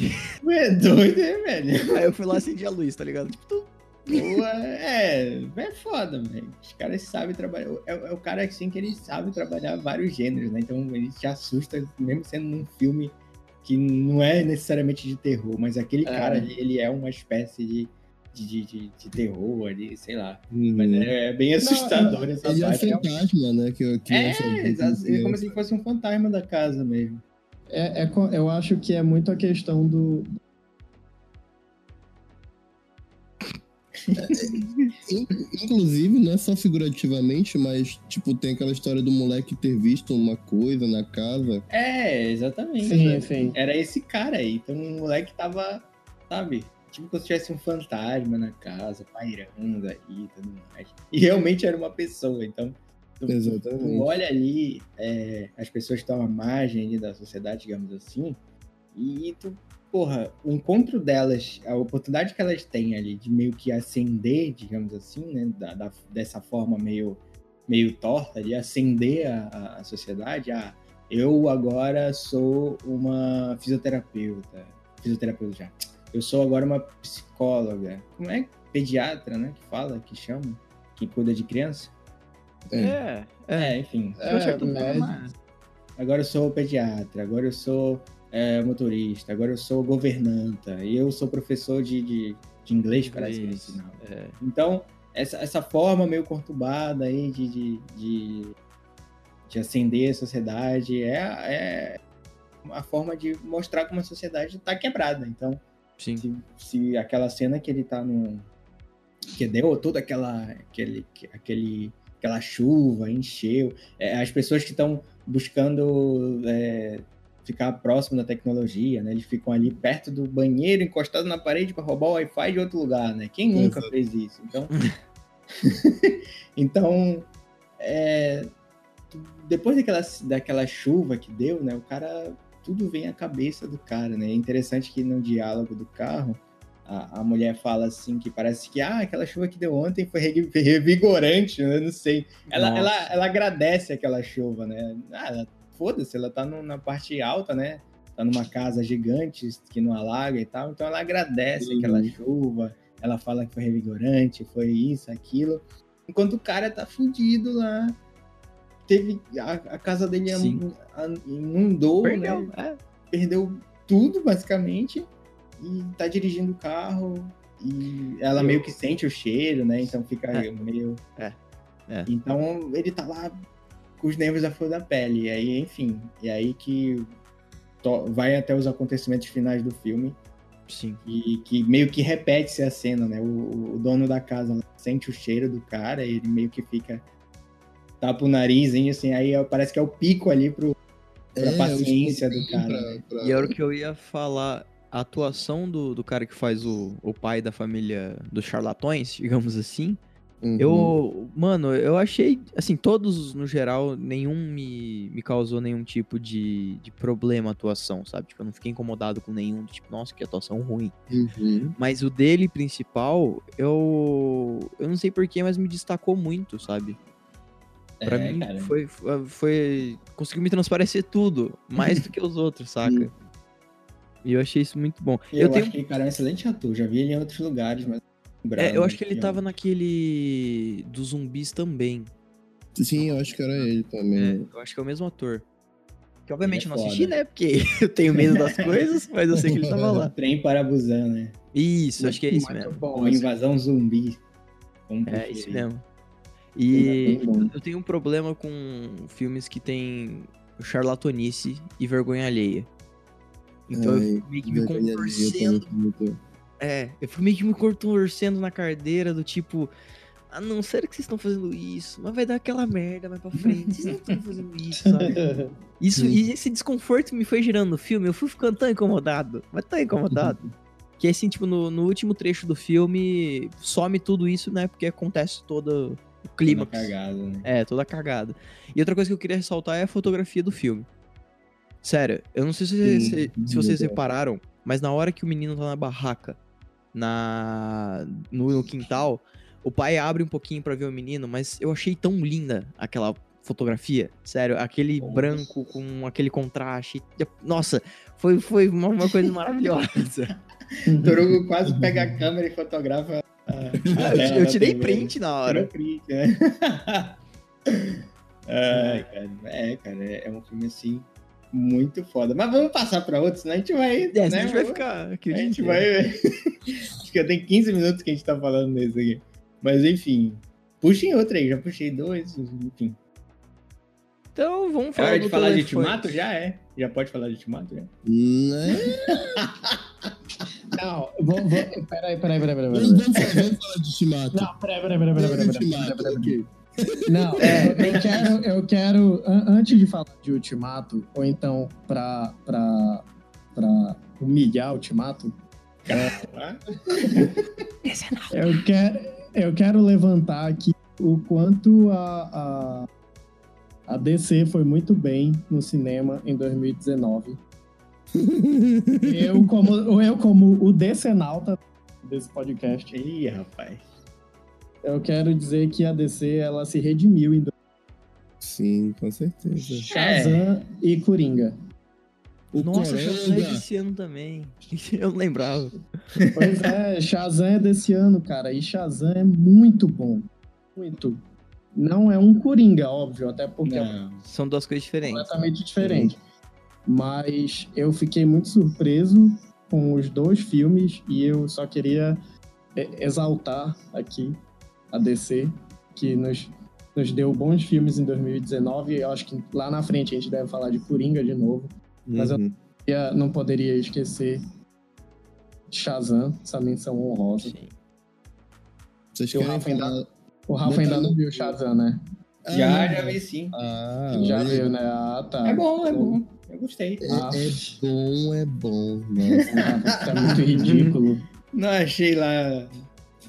É doido, né, velho? Aí eu fui lá acendi a luz, tá ligado? Tipo, tu... Boa, é, é foda, velho. Os caras sabem trabalhar. É, é o cara assim que ele sabe trabalhar vários gêneros, né? Então ele te assusta, mesmo sendo num filme que não é necessariamente de terror, mas aquele É. cara ali, ele é uma espécie de, de, de, de terror ali, sei lá. Uhum. Mas é, é bem assustador essa Ele é parte. fantasma, né? Que, que É, essa- é como se fosse um fantasma da casa mesmo. É, é eu acho que é muito a questão do. Inclusive, não é só figurativamente, mas, tipo, tem aquela história do moleque ter visto uma coisa na casa. É, exatamente. Sim, né? sim. Era esse cara aí. Então o moleque tava, sabe? Tipo como se tivesse um fantasma na casa, pairando aí e tudo mais. E realmente era uma pessoa. Então, tu, tu Exatamente. olha ali é, as pessoas que estão à margem da sociedade, digamos assim, e tu, porra, o encontro delas, a oportunidade que elas têm ali de meio que ascender, digamos assim, né? da- da- dessa forma meio, meio torta ali, ascender a, a- a sociedade, ah, eu agora sou uma fisioterapeuta, fisioterapeuta já. Eu sou agora uma psicóloga. Como é? Pediatra, né? Que fala, que chama, que cuida de criança. É. É, é. É, enfim. É, mas- Agora eu sou pediatra, agora eu sou é, motorista, agora eu sou governanta, e eu sou professor de, de, de inglês, parece que Isso, ensinava. é. Então, essa, essa forma meio conturbada aí de, de, de, de ascender a sociedade é, é uma forma de mostrar como a sociedade está quebrada. Então, se, se aquela cena que ele tá no. que deu toda aquela. aquele, aquele aquela chuva, encheu. é, as pessoas que estão buscando é, ficar próximo da tecnologia, né? Eles ficam ali perto do banheiro, encostados na parede para roubar o Wi-Fi de outro lugar, né? Quem nunca Exato. fez isso? Então. então. é, depois daquela, daquela chuva que deu, né? O cara. Tudo vem à cabeça do cara, né? É interessante que no diálogo do carro, a, a mulher fala assim que parece que ah, aquela chuva que deu ontem foi re- revigorante, né? Não sei. Ela, Nossa. ela, ela agradece aquela chuva, né? Ah, ela- foda-se, ela tá no- na parte alta, né? Tá numa casa gigante que não alaga e tal, então ela agradece Uhum. aquela chuva, ela fala que foi revigorante, foi isso, aquilo. Enquanto o cara tá fudido lá. Teve. A, a casa dele Sim. inundou, Perdeu, né? é. Perdeu tudo, basicamente. E tá dirigindo o carro. E ela Eu- meio que sente o cheiro, né? Então fica É. meio. É. É. Então ele tá lá os nervos à flor da pele. E aí, enfim. E aí que vai até os acontecimentos finais do filme. Sim. E que meio que repete-se a cena, né? O, o dono da casa sente o cheiro do cara e ele meio que fica. Tapa o nariz, hein, assim, aí parece que é o pico ali pro, pra É, paciência do cara. pra- pra- E era o que eu ia falar. A atuação do, do cara que faz o, o pai da família dos charlatões, digamos assim. Uhum. Eu, mano, eu achei, assim, todos no geral, nenhum me, me causou nenhum tipo de, de problema a atuação, sabe? Tipo, eu não fiquei incomodado com nenhum, tipo, nossa, que atuação ruim. Uhum. Mas o dele principal, eu. Eu não sei porquê, mas me destacou muito, sabe? Pra É, mim, cara. foi, foi. Conseguiu me transparecer tudo, mais do que os outros, saca? E eu achei isso muito bom. Eu, Eu, tenho. acho que cara é um excelente ator, já vi ele em outros lugares, mas. É, eu acho que ele ó. tava naquele. dos zumbis também. Sim, eu acho que era ele também. É, eu acho que é o mesmo ator. Que obviamente Ele eu é não assisti, né? Porque eu tenho medo das coisas, mas eu sei que ele tava lá. Trem para Busan, né? Isso, acho que é isso mesmo. bom, assim. invasão zumbi. É isso mesmo. É E bom. eu tenho um problema com filmes que tem charlatanice e vergonha alheia. Então eu Ai, fico meio que me contorcendo. É, eu fico meio que me contorcendo na carteira do tipo. Ah não, sério que vocês estão fazendo isso? Mas vai dar aquela merda mais pra frente. Vocês não estão fazendo isso, sabe? Isso, e esse desconforto me foi gerando no filme, eu fui ficando tão incomodado, mas tão incomodado. que assim, tipo, no, no último trecho do filme, some tudo isso, né? Porque acontece todo o Toda clima. cagada, né? É, toda cagada. E outra coisa que eu queria ressaltar é a fotografia do filme. Sério, eu não sei se, Sim, se, se vocês repararam, mas na hora que o menino tá na barraca, na no, no quintal, o pai abre um pouquinho pra ver o menino, mas eu achei tão linda aquela fotografia. Sério, aquele Nossa. branco com aquele contraste. Nossa, foi, foi uma, uma coisa maravilhosa. Torugo quase pega a câmera e fotografa. a- a Ah, eu, eu tirei print na hora. Print, né? Ai, cara. É, cara, é um filme assim. Muito foda. Mas vamos passar pra outros, senão a gente vai. É, né, a gente vai ficar aqui A gente vai. Acho que já tem 15 minutos que a gente tá falando desse aqui. Mas enfim. Puxem outra aí, já puxei dois, enfim. Então, vamos É falar hora de falar de. Ultimato? Já é. Já pode falar de Ultimato? Já? Né? Não, vou, vou, peraí, peraí, peraí, peraí. Vamos, peraí. vamos falar, vamos de Ultimato. Não, peraí, peraí, peraí, peraí, peraí, peraí, peraí, Ultimato, peraí, ok. Não, É, eu, quero, eu quero, an- antes de falar de Ultimato, ou então pra, pra, pra humilhar Ultimato, Ah, eu quero, eu quero levantar aqui o quanto a, a, a DC foi muito bem no cinema em 2019. Eu como, eu como o decenalta desse podcast, Ih, rapaz. Eu quero dizer que a DC ela se redimiu em Sim, com certeza. Shazam e Coringa. O Nossa, já saiu Coronga, esse ano também. Eu não lembrava. Pois é, Shazam é desse ano, cara. E Shazam é muito bom. Muito. Não é um Coringa, óbvio, até porque é Não. São duas coisas diferentes. completamente diferente. Mas eu fiquei muito surpreso com os dois filmes e eu só queria é, exaltar aqui a DC, que nos, nos deu bons filmes em 2019. Eu acho que lá na frente a gente deve falar de Coringa de novo. Mas eu- Uhum. Eu não poderia esquecer Shazam, essa menção honrosa. Sim. Vocês Eu, querem Rafa, ainda-. O Rafa ainda não viu Shazam, né? Já, Ah, já vi sim. Ah, Já viu, né? Ah, tá. É bom, é bom. Eu gostei. É, Ah. é bom, é bom. Nossa. Ah, Tá muito ridículo. Não achei lá.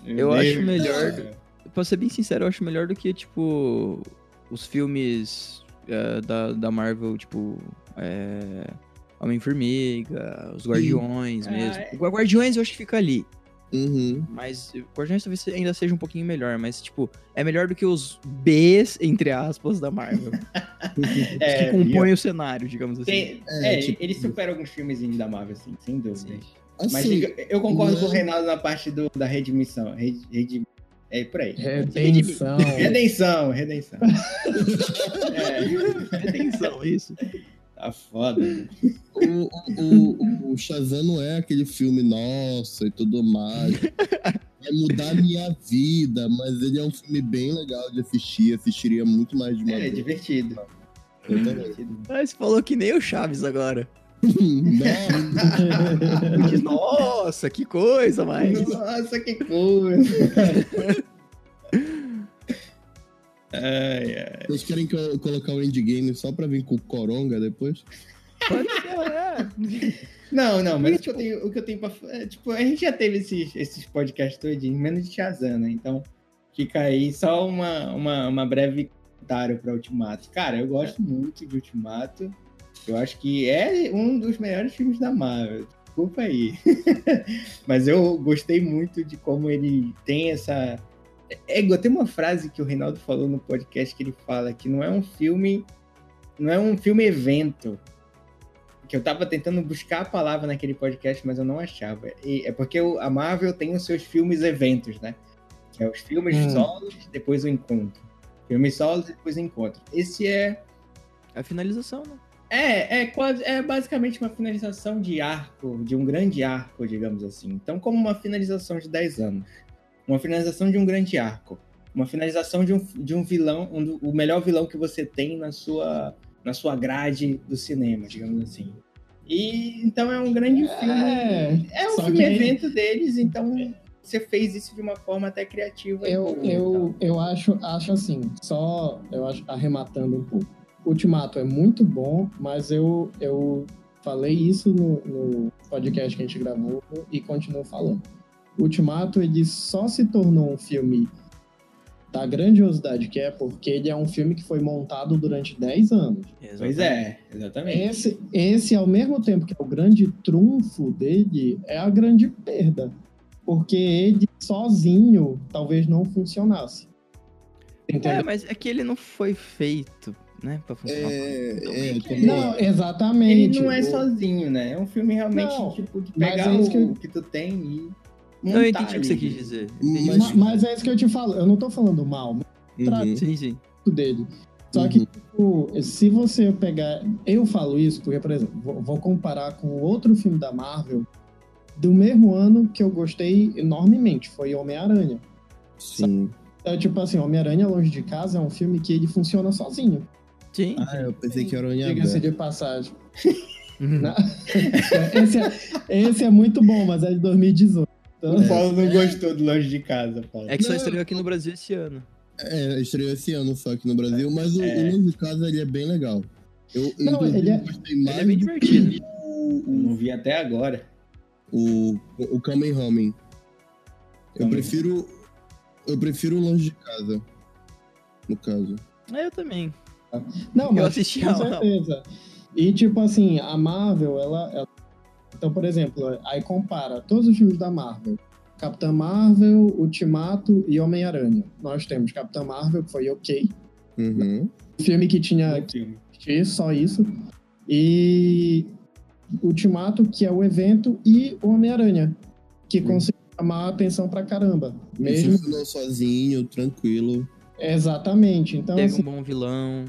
Eu acho melhor- Ah, Pra ser bem sincero, eu acho melhor do que, tipo, os filmes é, da, da Marvel, tipo, é, Homem-Formiga, os Guardiões Ah, mesmo. é. O Guardiões eu acho que fica ali. Uhum. Mas o Guardiões talvez ainda seja um pouquinho melhor, mas, tipo, é melhor do que os Bs, entre aspas, da Marvel. É, que compõem o cenário, digamos assim. Tem, É, é, tipo- ele supera alguns filmes da Marvel, assim, sem dúvida. Sim. Mas Assim, diga- eu concordo não com o é- Reinaldo na parte do, da redimissão. Red, red- é por aí. Redenção. Redenção, redenção. é, Atenção, isso. tá foda. o, o, o, o Shazam não é aquele filme nossa e tudo mais. É mudar a minha vida, mas ele é um filme bem legal de assistir. Assistiria muito mais de uma É, vez. divertido. Eu também. divertido. Você falou que nem o Chaves agora. Nossa, Diz, Nossa, que coisa, mas. Nossa, que coisa. ai, ai. vocês querem que eu colocar o endgame só pra vir com o Coronga depois? Pode ser, é. Não, não, mas o que eu tenho, o que eu tenho pra. é, tipo, a gente já teve esses, esses podcasts todinhos, menos de Shazam, né? Então, fica aí só uma, uma, uma breve comentário pra Ultimato. Cara, eu gosto muito de Ultimato. Eu acho que é um dos melhores filmes da Marvel. Desculpa aí. mas eu gostei muito de como ele tem essa. É, igual- tem uma frase que o Reinaldo falou no podcast que ele fala que não é um filme. Não é um filme evento que eu tava tentando buscar a palavra naquele podcast, mas eu não achava. E é porque a Marvel tem os seus filmes eventos, né? Que é os filmes Hum. solos, depois o encontro. Filmes solos, depois o encontro. Esse é A finalização, né? É, é quase é basicamente uma finalização de arco, de um grande arco, digamos assim. Então, como uma finalização de 10 anos. Uma finalização de um grande arco. Uma finalização de um, de um vilão, um o melhor vilão que você tem na sua, na sua grade do cinema, digamos assim. E então é um grande filme. É, É um filme que- evento deles, então você fez isso de uma forma até criativa. Eu, eu, eu acho, acho assim, só eu acho, arrematando um pouco. Ultimato é muito bom, mas eu, eu falei isso no, no podcast que a gente gravou e continuo falando. Ultimato, ele só se tornou um filme da grandiosidade que é porque ele é um filme que foi montado durante 10 anos. tal. Pois é, exatamente. Esse, esse, ao mesmo tempo que é o grande trunfo dele, é a grande perda. Porque ele sozinho talvez não funcionasse. É, Entendeu? mas é que ele não foi feito, né? Pra funcionar. É, é. Não, exatamente. Ele não é sozinho, né? É um filme realmente, Não, tipo, de mas pegar é o que eu- que tu tem e. Não, eu entendi o que você quis dizer. Mas- Entendi. Ma- Mas é isso que eu te falo. Eu não tô falando mal Uhum. Sim, sim. dele. Só que, tipo, se você pegar. Eu falo isso porque, por exemplo, vou, vou comparar com outro filme da Marvel do mesmo ano que eu gostei enormemente, foi Homem-Aranha. Sim. Então, tipo assim, Homem-Aranha Longe de Casa é um filme que ele funciona sozinho. Sim. Ah, eu pensei que era o Diga-se Aberto. de passagem. Uhum. Esse, é, esse é muito bom, mas é de 2018. Então, O Paulo não gostou do Longe de Casa, Paulo. É que só Não. estreou aqui no Brasil esse ano. É, estreou esse ano só aqui no Brasil, mas o, É. o Longe de Casa ele é bem legal. Eu, Não, ele é- gostei Ele mais é bem do divertido. o, Eu não vi até agora. o, o Coming Home. Eu prefiro. Eu prefiro o Longe de Casa. No caso. É, eu também. Não, Eu mas assisti com a- certeza. E tipo assim, a Marvel, ela, ela- Então, por exemplo, aí compara todos os filmes da Marvel. Capitã Marvel, Ultimato e Homem-Aranha. Nós temos Capitã Marvel, que foi ok. Uhum. Filme que tinha que só isso. E Ultimato, que é o evento, e o Homem-Aranha, que Hum. conseguiu chamar a atenção pra caramba. Mesmo. funcionou sozinho, tranquilo. Exatamente. Então, Teve assim, um bom vilão.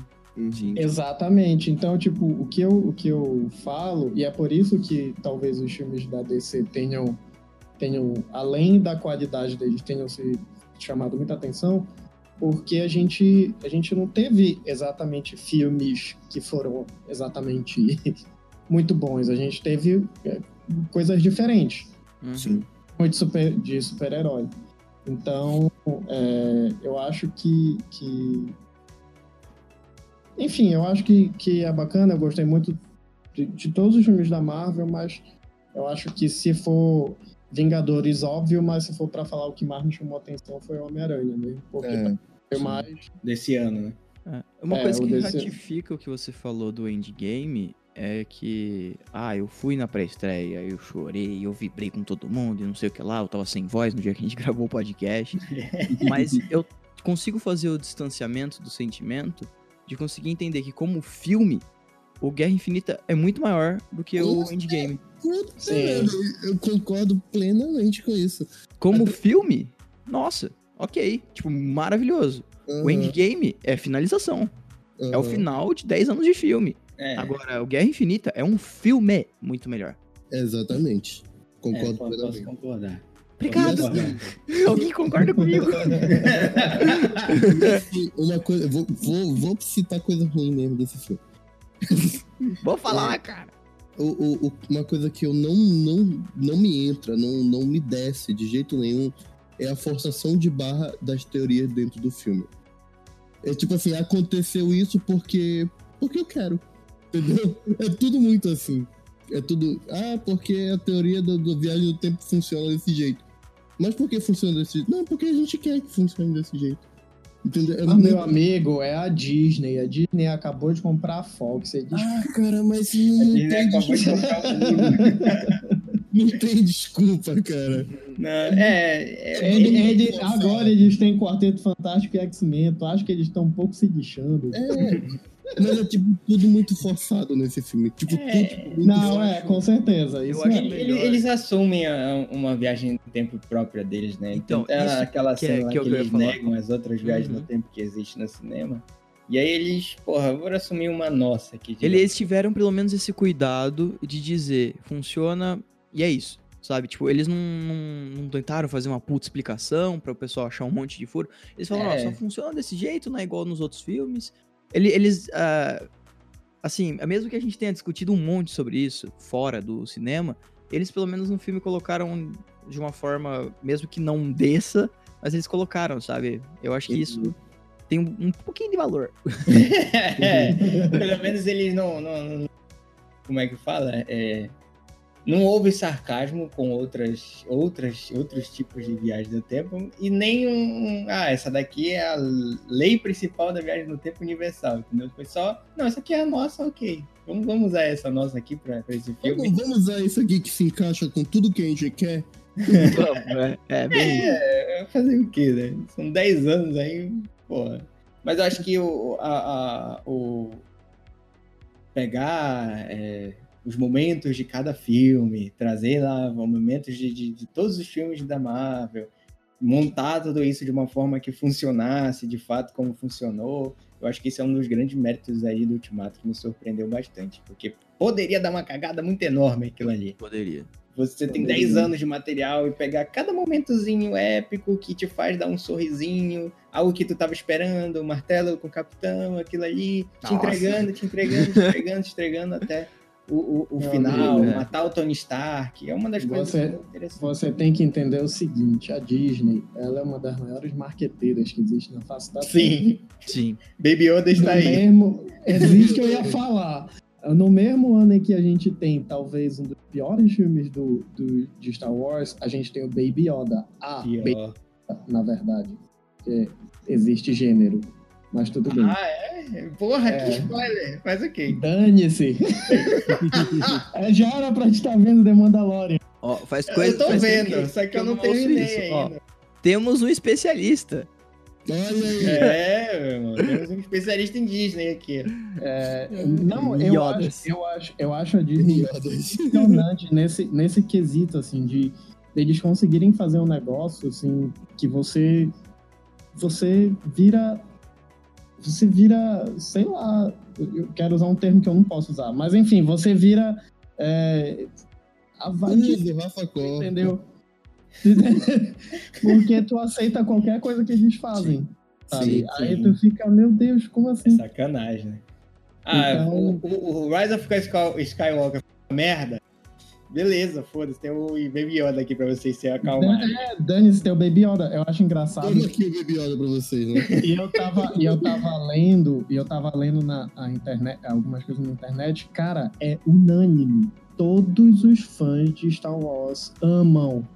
Sim. Exatamente. Então, tipo, o que, eu, o que eu falo, e é por isso que talvez os filmes da DC tenham, tenham além da qualidade deles, tenham se chamado muita atenção, porque a gente, a gente não teve exatamente filmes que foram exatamente muito bons. A gente teve é, coisas diferentes Uhum. Sim. muito super, de super-herói. Então, é, eu acho que, que. Enfim, eu acho que, que é bacana, eu gostei muito de, de todos os filmes da Marvel, mas eu acho que se for Vingadores, óbvio, mas se for pra falar o que mais me chamou a atenção foi o Homem-Aranha mesmo. Porque É. foi mais. Desse ano, né? É. Uma É, coisa que desse- ratifica o que você falou do Endgame é que, ah, eu fui na pré-estreia, eu chorei, eu vibrei com todo mundo e não sei o que lá, eu tava sem voz no dia que a gente gravou o podcast. Mas eu consigo fazer o distanciamento do sentimento de conseguir entender que, como filme, o Guerra Infinita é muito maior do que o Endgame. Sim. velho, Eu concordo plenamente com isso. Como filme, nossa, ok, tipo, maravilhoso. O Aham, Endgame é finalização, é o final de 10 anos de filme. É. Agora, o Guerra Infinita é um filme muito melhor. Exatamente. É, Concordo posso plenamente. concordar. Obrigado. Posso. Alguém concorda comigo? Uma coisa, vou, vou, vou citar coisa ruim mesmo desse filme. Vou falar, cara. O, o- o- uma coisa que eu não, não, não me entra, não, não me desce de jeito nenhum, é a forçação de barra das teorias dentro do filme. É tipo assim, aconteceu isso porque. porque eu quero. Entendeu? É tudo muito assim. É tudo. Ah, porque a teoria do, do viagem do tempo funciona desse jeito. Mas por que funciona desse jeito? Não, porque a gente quer que funcione desse jeito. Entendeu? É Mas, muito- meu amigo, é a Disney. A Disney acabou de comprar a Fox. Ele diz, Ah, cara, mas A não, Disney tem, desculpa, não tem desculpa, cara. Não, é, é, forçado. agora eles têm Quarteto Fantástico e X-Men. Tu acha que eles estão um pouco se lixando? É, mas é tipo tudo muito forçado nesse filme. Tipo, É, tudo muito Não, forçado. é, com certeza. Isso é. Eles, eles assumem a- uma viagem no tempo própria deles, né? Então, Então, isso aquela que é- cena lá que é que que eles negam as outras viagens Uhum. no tempo que existem no cinema. E aí eles, porra, vou assumir uma nossa aqui. de- Eles tiveram pelo menos esse cuidado de dizer, funciona e é isso. Sabe? Tipo, eles não, não, não tentaram fazer uma puta explicação para o pessoal achar um monte de furo. Eles falaram, É. só funciona desse jeito, não é igual nos outros filmes. Ele- Eles, ah, assim, mesmo que a gente tenha discutido um monte sobre isso fora do cinema, eles pelo menos no filme colocaram de uma forma, mesmo que não desça, mas eles colocaram, sabe? Eu acho que isso tem um, um pouquinho de valor. é, pelo menos eles não, não- não- Como é que fala? É, não houve sarcasmo com outras, outras, outros tipos de viagem no tempo e nem um. Ah, essa daqui é a lei principal da viagem no tempo universal, entendeu? Foi só. Não, essa aqui é a nossa, ok. Vamos, vamos usar essa nossa aqui pra, pra esse filme. Vamos, vamos usar isso aqui que se encaixa com tudo que a gente quer. é, é bem. É, fazer o quê, né? São 10 anos aí, porra. Mas eu acho que o, a, a- o pegar é, os momentos de cada filme, trazer lá momentos de, de, de todos os filmes da Marvel, montar tudo isso de uma forma que funcionasse, de fato, como funcionou. Eu acho que esse é um dos grandes méritos aí do Ultimato que me surpreendeu bastante, porque poderia dar uma cagada muito enorme aquilo ali. Poderia. Você tem 10 anos de material e pegar cada momentozinho épico que te faz dar um sorrisinho, algo que tu tava esperando, o martelo com o capitão, aquilo ali, te Nossa. entregando, te entregando, te entregando, te entregando até o, o, o Meu final, amigo, é. matar o Tony Stark. É uma das coisas Você- muito interessantes. Você tem que entender o seguinte, a Disney, ela é uma das maiores marqueteiras que existe na face da Terra. Sim, Sim. Baby Yoda está No aí. mesmo, é isso que eu ia falar. No mesmo ano em que a gente tem talvez um dos piores filmes do, do, de Star Wars, a gente tem o Baby Yoda. Ah, Baby. Yoda, na verdade. Porque existe gênero. Mas tudo bem. Ah, é? Porra, É. que spoiler. Mas ok. Dane-se! É, Já era pra estar vendo The Mandalorian. Ó, faz coisa. eu tô faz vendo, que- só que, eu não terminei isso. Ó, ainda. temos um especialista. É, meu irmão. Temos um especialista em Disney aqui. É, não, eu Yodas. acho, eu, acho, eu acho a Disney impressionante nesse, nesse quesito, assim, de eles conseguirem fazer um negócio, assim, que você você vira você vira, sei lá, eu quero usar um termo que eu não posso usar, mas enfim, você vira é, Cor. entendeu? Porque tu aceita qualquer coisa que eles fazem, sabe? Sim, Aí sim. tu fica, meu Deus, como É assim? sacanagem, né? Ah, Então- o, o- Rise of Sky- Skywalker uma merda. Beleza, foda-se. Tem o Baby Yoda aqui pra vocês se acalmarem. É, Dane-se teu Baby Yoda, eu acho engraçado. Toma aqui o Baby Yoda pra vocês, né? E eu tava, e eu tava lendo, e eu tava lendo na a internet, algumas coisas na internet, cara, é unânime. Todos os fãs de Star Wars amam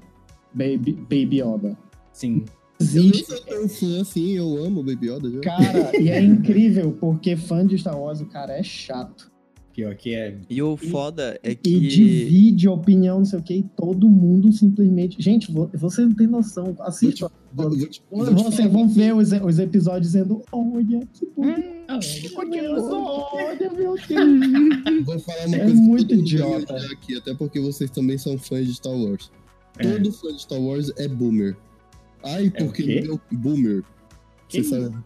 Baby, Baby Yoda. Sim. Eu não Existe, sou tão fã assim, eu amo o Baby Yoda já. cara, e é incrível, porque fã de Star Wars, o cara é chato. Pior que é. E o foda é E que. divide opinião, não sei o que, e todo mundo simplesmente. Gente, vo- você não tem noção. Assista. Vou- vou te- vou te Vocês vão ver os, os episódios dizendo: Olha, que Olha, meu Deus. Vou falar uma É coisa muito idiota. aqui, até porque vocês também são fãs de Star Wars. É. Todo fã de Star Wars é boomer. Ai, É o porque quê? no meu boomer. Que Você sabe?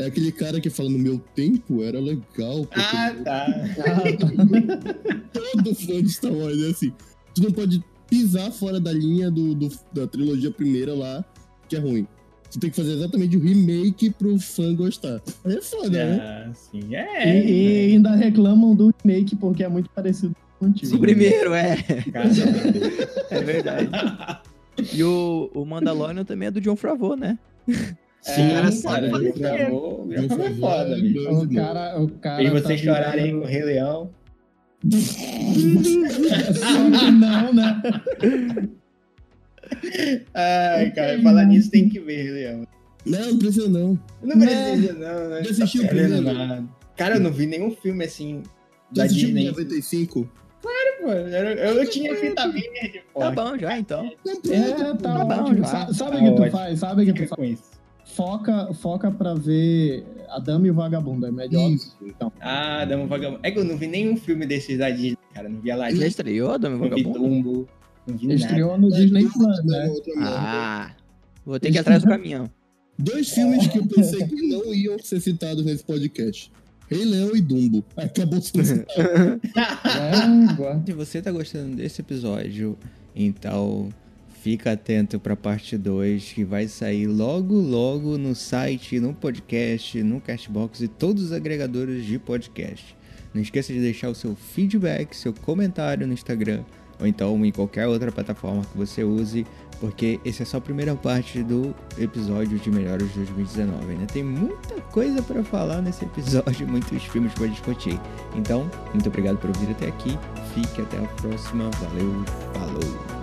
É aquele cara que fala no meu tempo era legal. Porque Ah, tá. Todo fã de Star Wars é assim. Tu não pode pisar fora da linha do, do- da trilogia primeira lá, que é ruim. Tu tem que fazer exatamente o remake pro fã gostar. Aí é foda, né? Ah, sim. É. E, e ainda reclamam do remake porque é muito parecido com o antigo. O primeiro, é. É verdade. E o, o Mandalorian também é do John Favreau, né? Sim, cara cara, gravou, já Por foi foda, bicho. Deus O de cara, o cara Fez tá vocês chorarem virando- com o Rei Leão. Não, né? Ai, cara, falar nisso tem que ver, Rei Leão. Não, não precisa não. Não precisa, não, né? Já assistiu o Tá primeiro? nada. Cara, eu não vi nenhum filme assim da Disney. 95? Pô, Eu, eu tinha fita verde, pô. Tá bom já, então. É, tá, Tá bom, já. Sa- Sabe o Tá que tu faz? Sabe o que tu faz? Foca, foca pra ver A Dama e o Vagabundo. É melhor. Isso. Então, Ah, Dama Vagabundo. É que eu não vi nenhum filme desses da Disney, cara. Não vi Já Aladdin, estreou, Dami não vi Vagabundo? Não vi nada. estreou no Disney Plus, né? Ah, vou ter que ir atrás do caminhão. Dois filmes que eu pensei que não iam ser citados nesse podcast. Rei Leão e Dumbo. Acabou. Égua. Se você tá gostando desse episódio, então fica atento pra parte 2 que vai sair logo logo no site, no podcast, no Castbox e todos os agregadores de podcast. Não esqueça de deixar o seu feedback, seu comentário no Instagram ou então em qualquer outra plataforma que você use, porque esse é só a primeira parte do episódio de Melhores de 2019. Ainda tem muita coisa pra falar nesse episódio, muitos filmes pra discutir. Então, muito obrigado por ouvir até aqui. Fique até a próxima. Valeu, falou!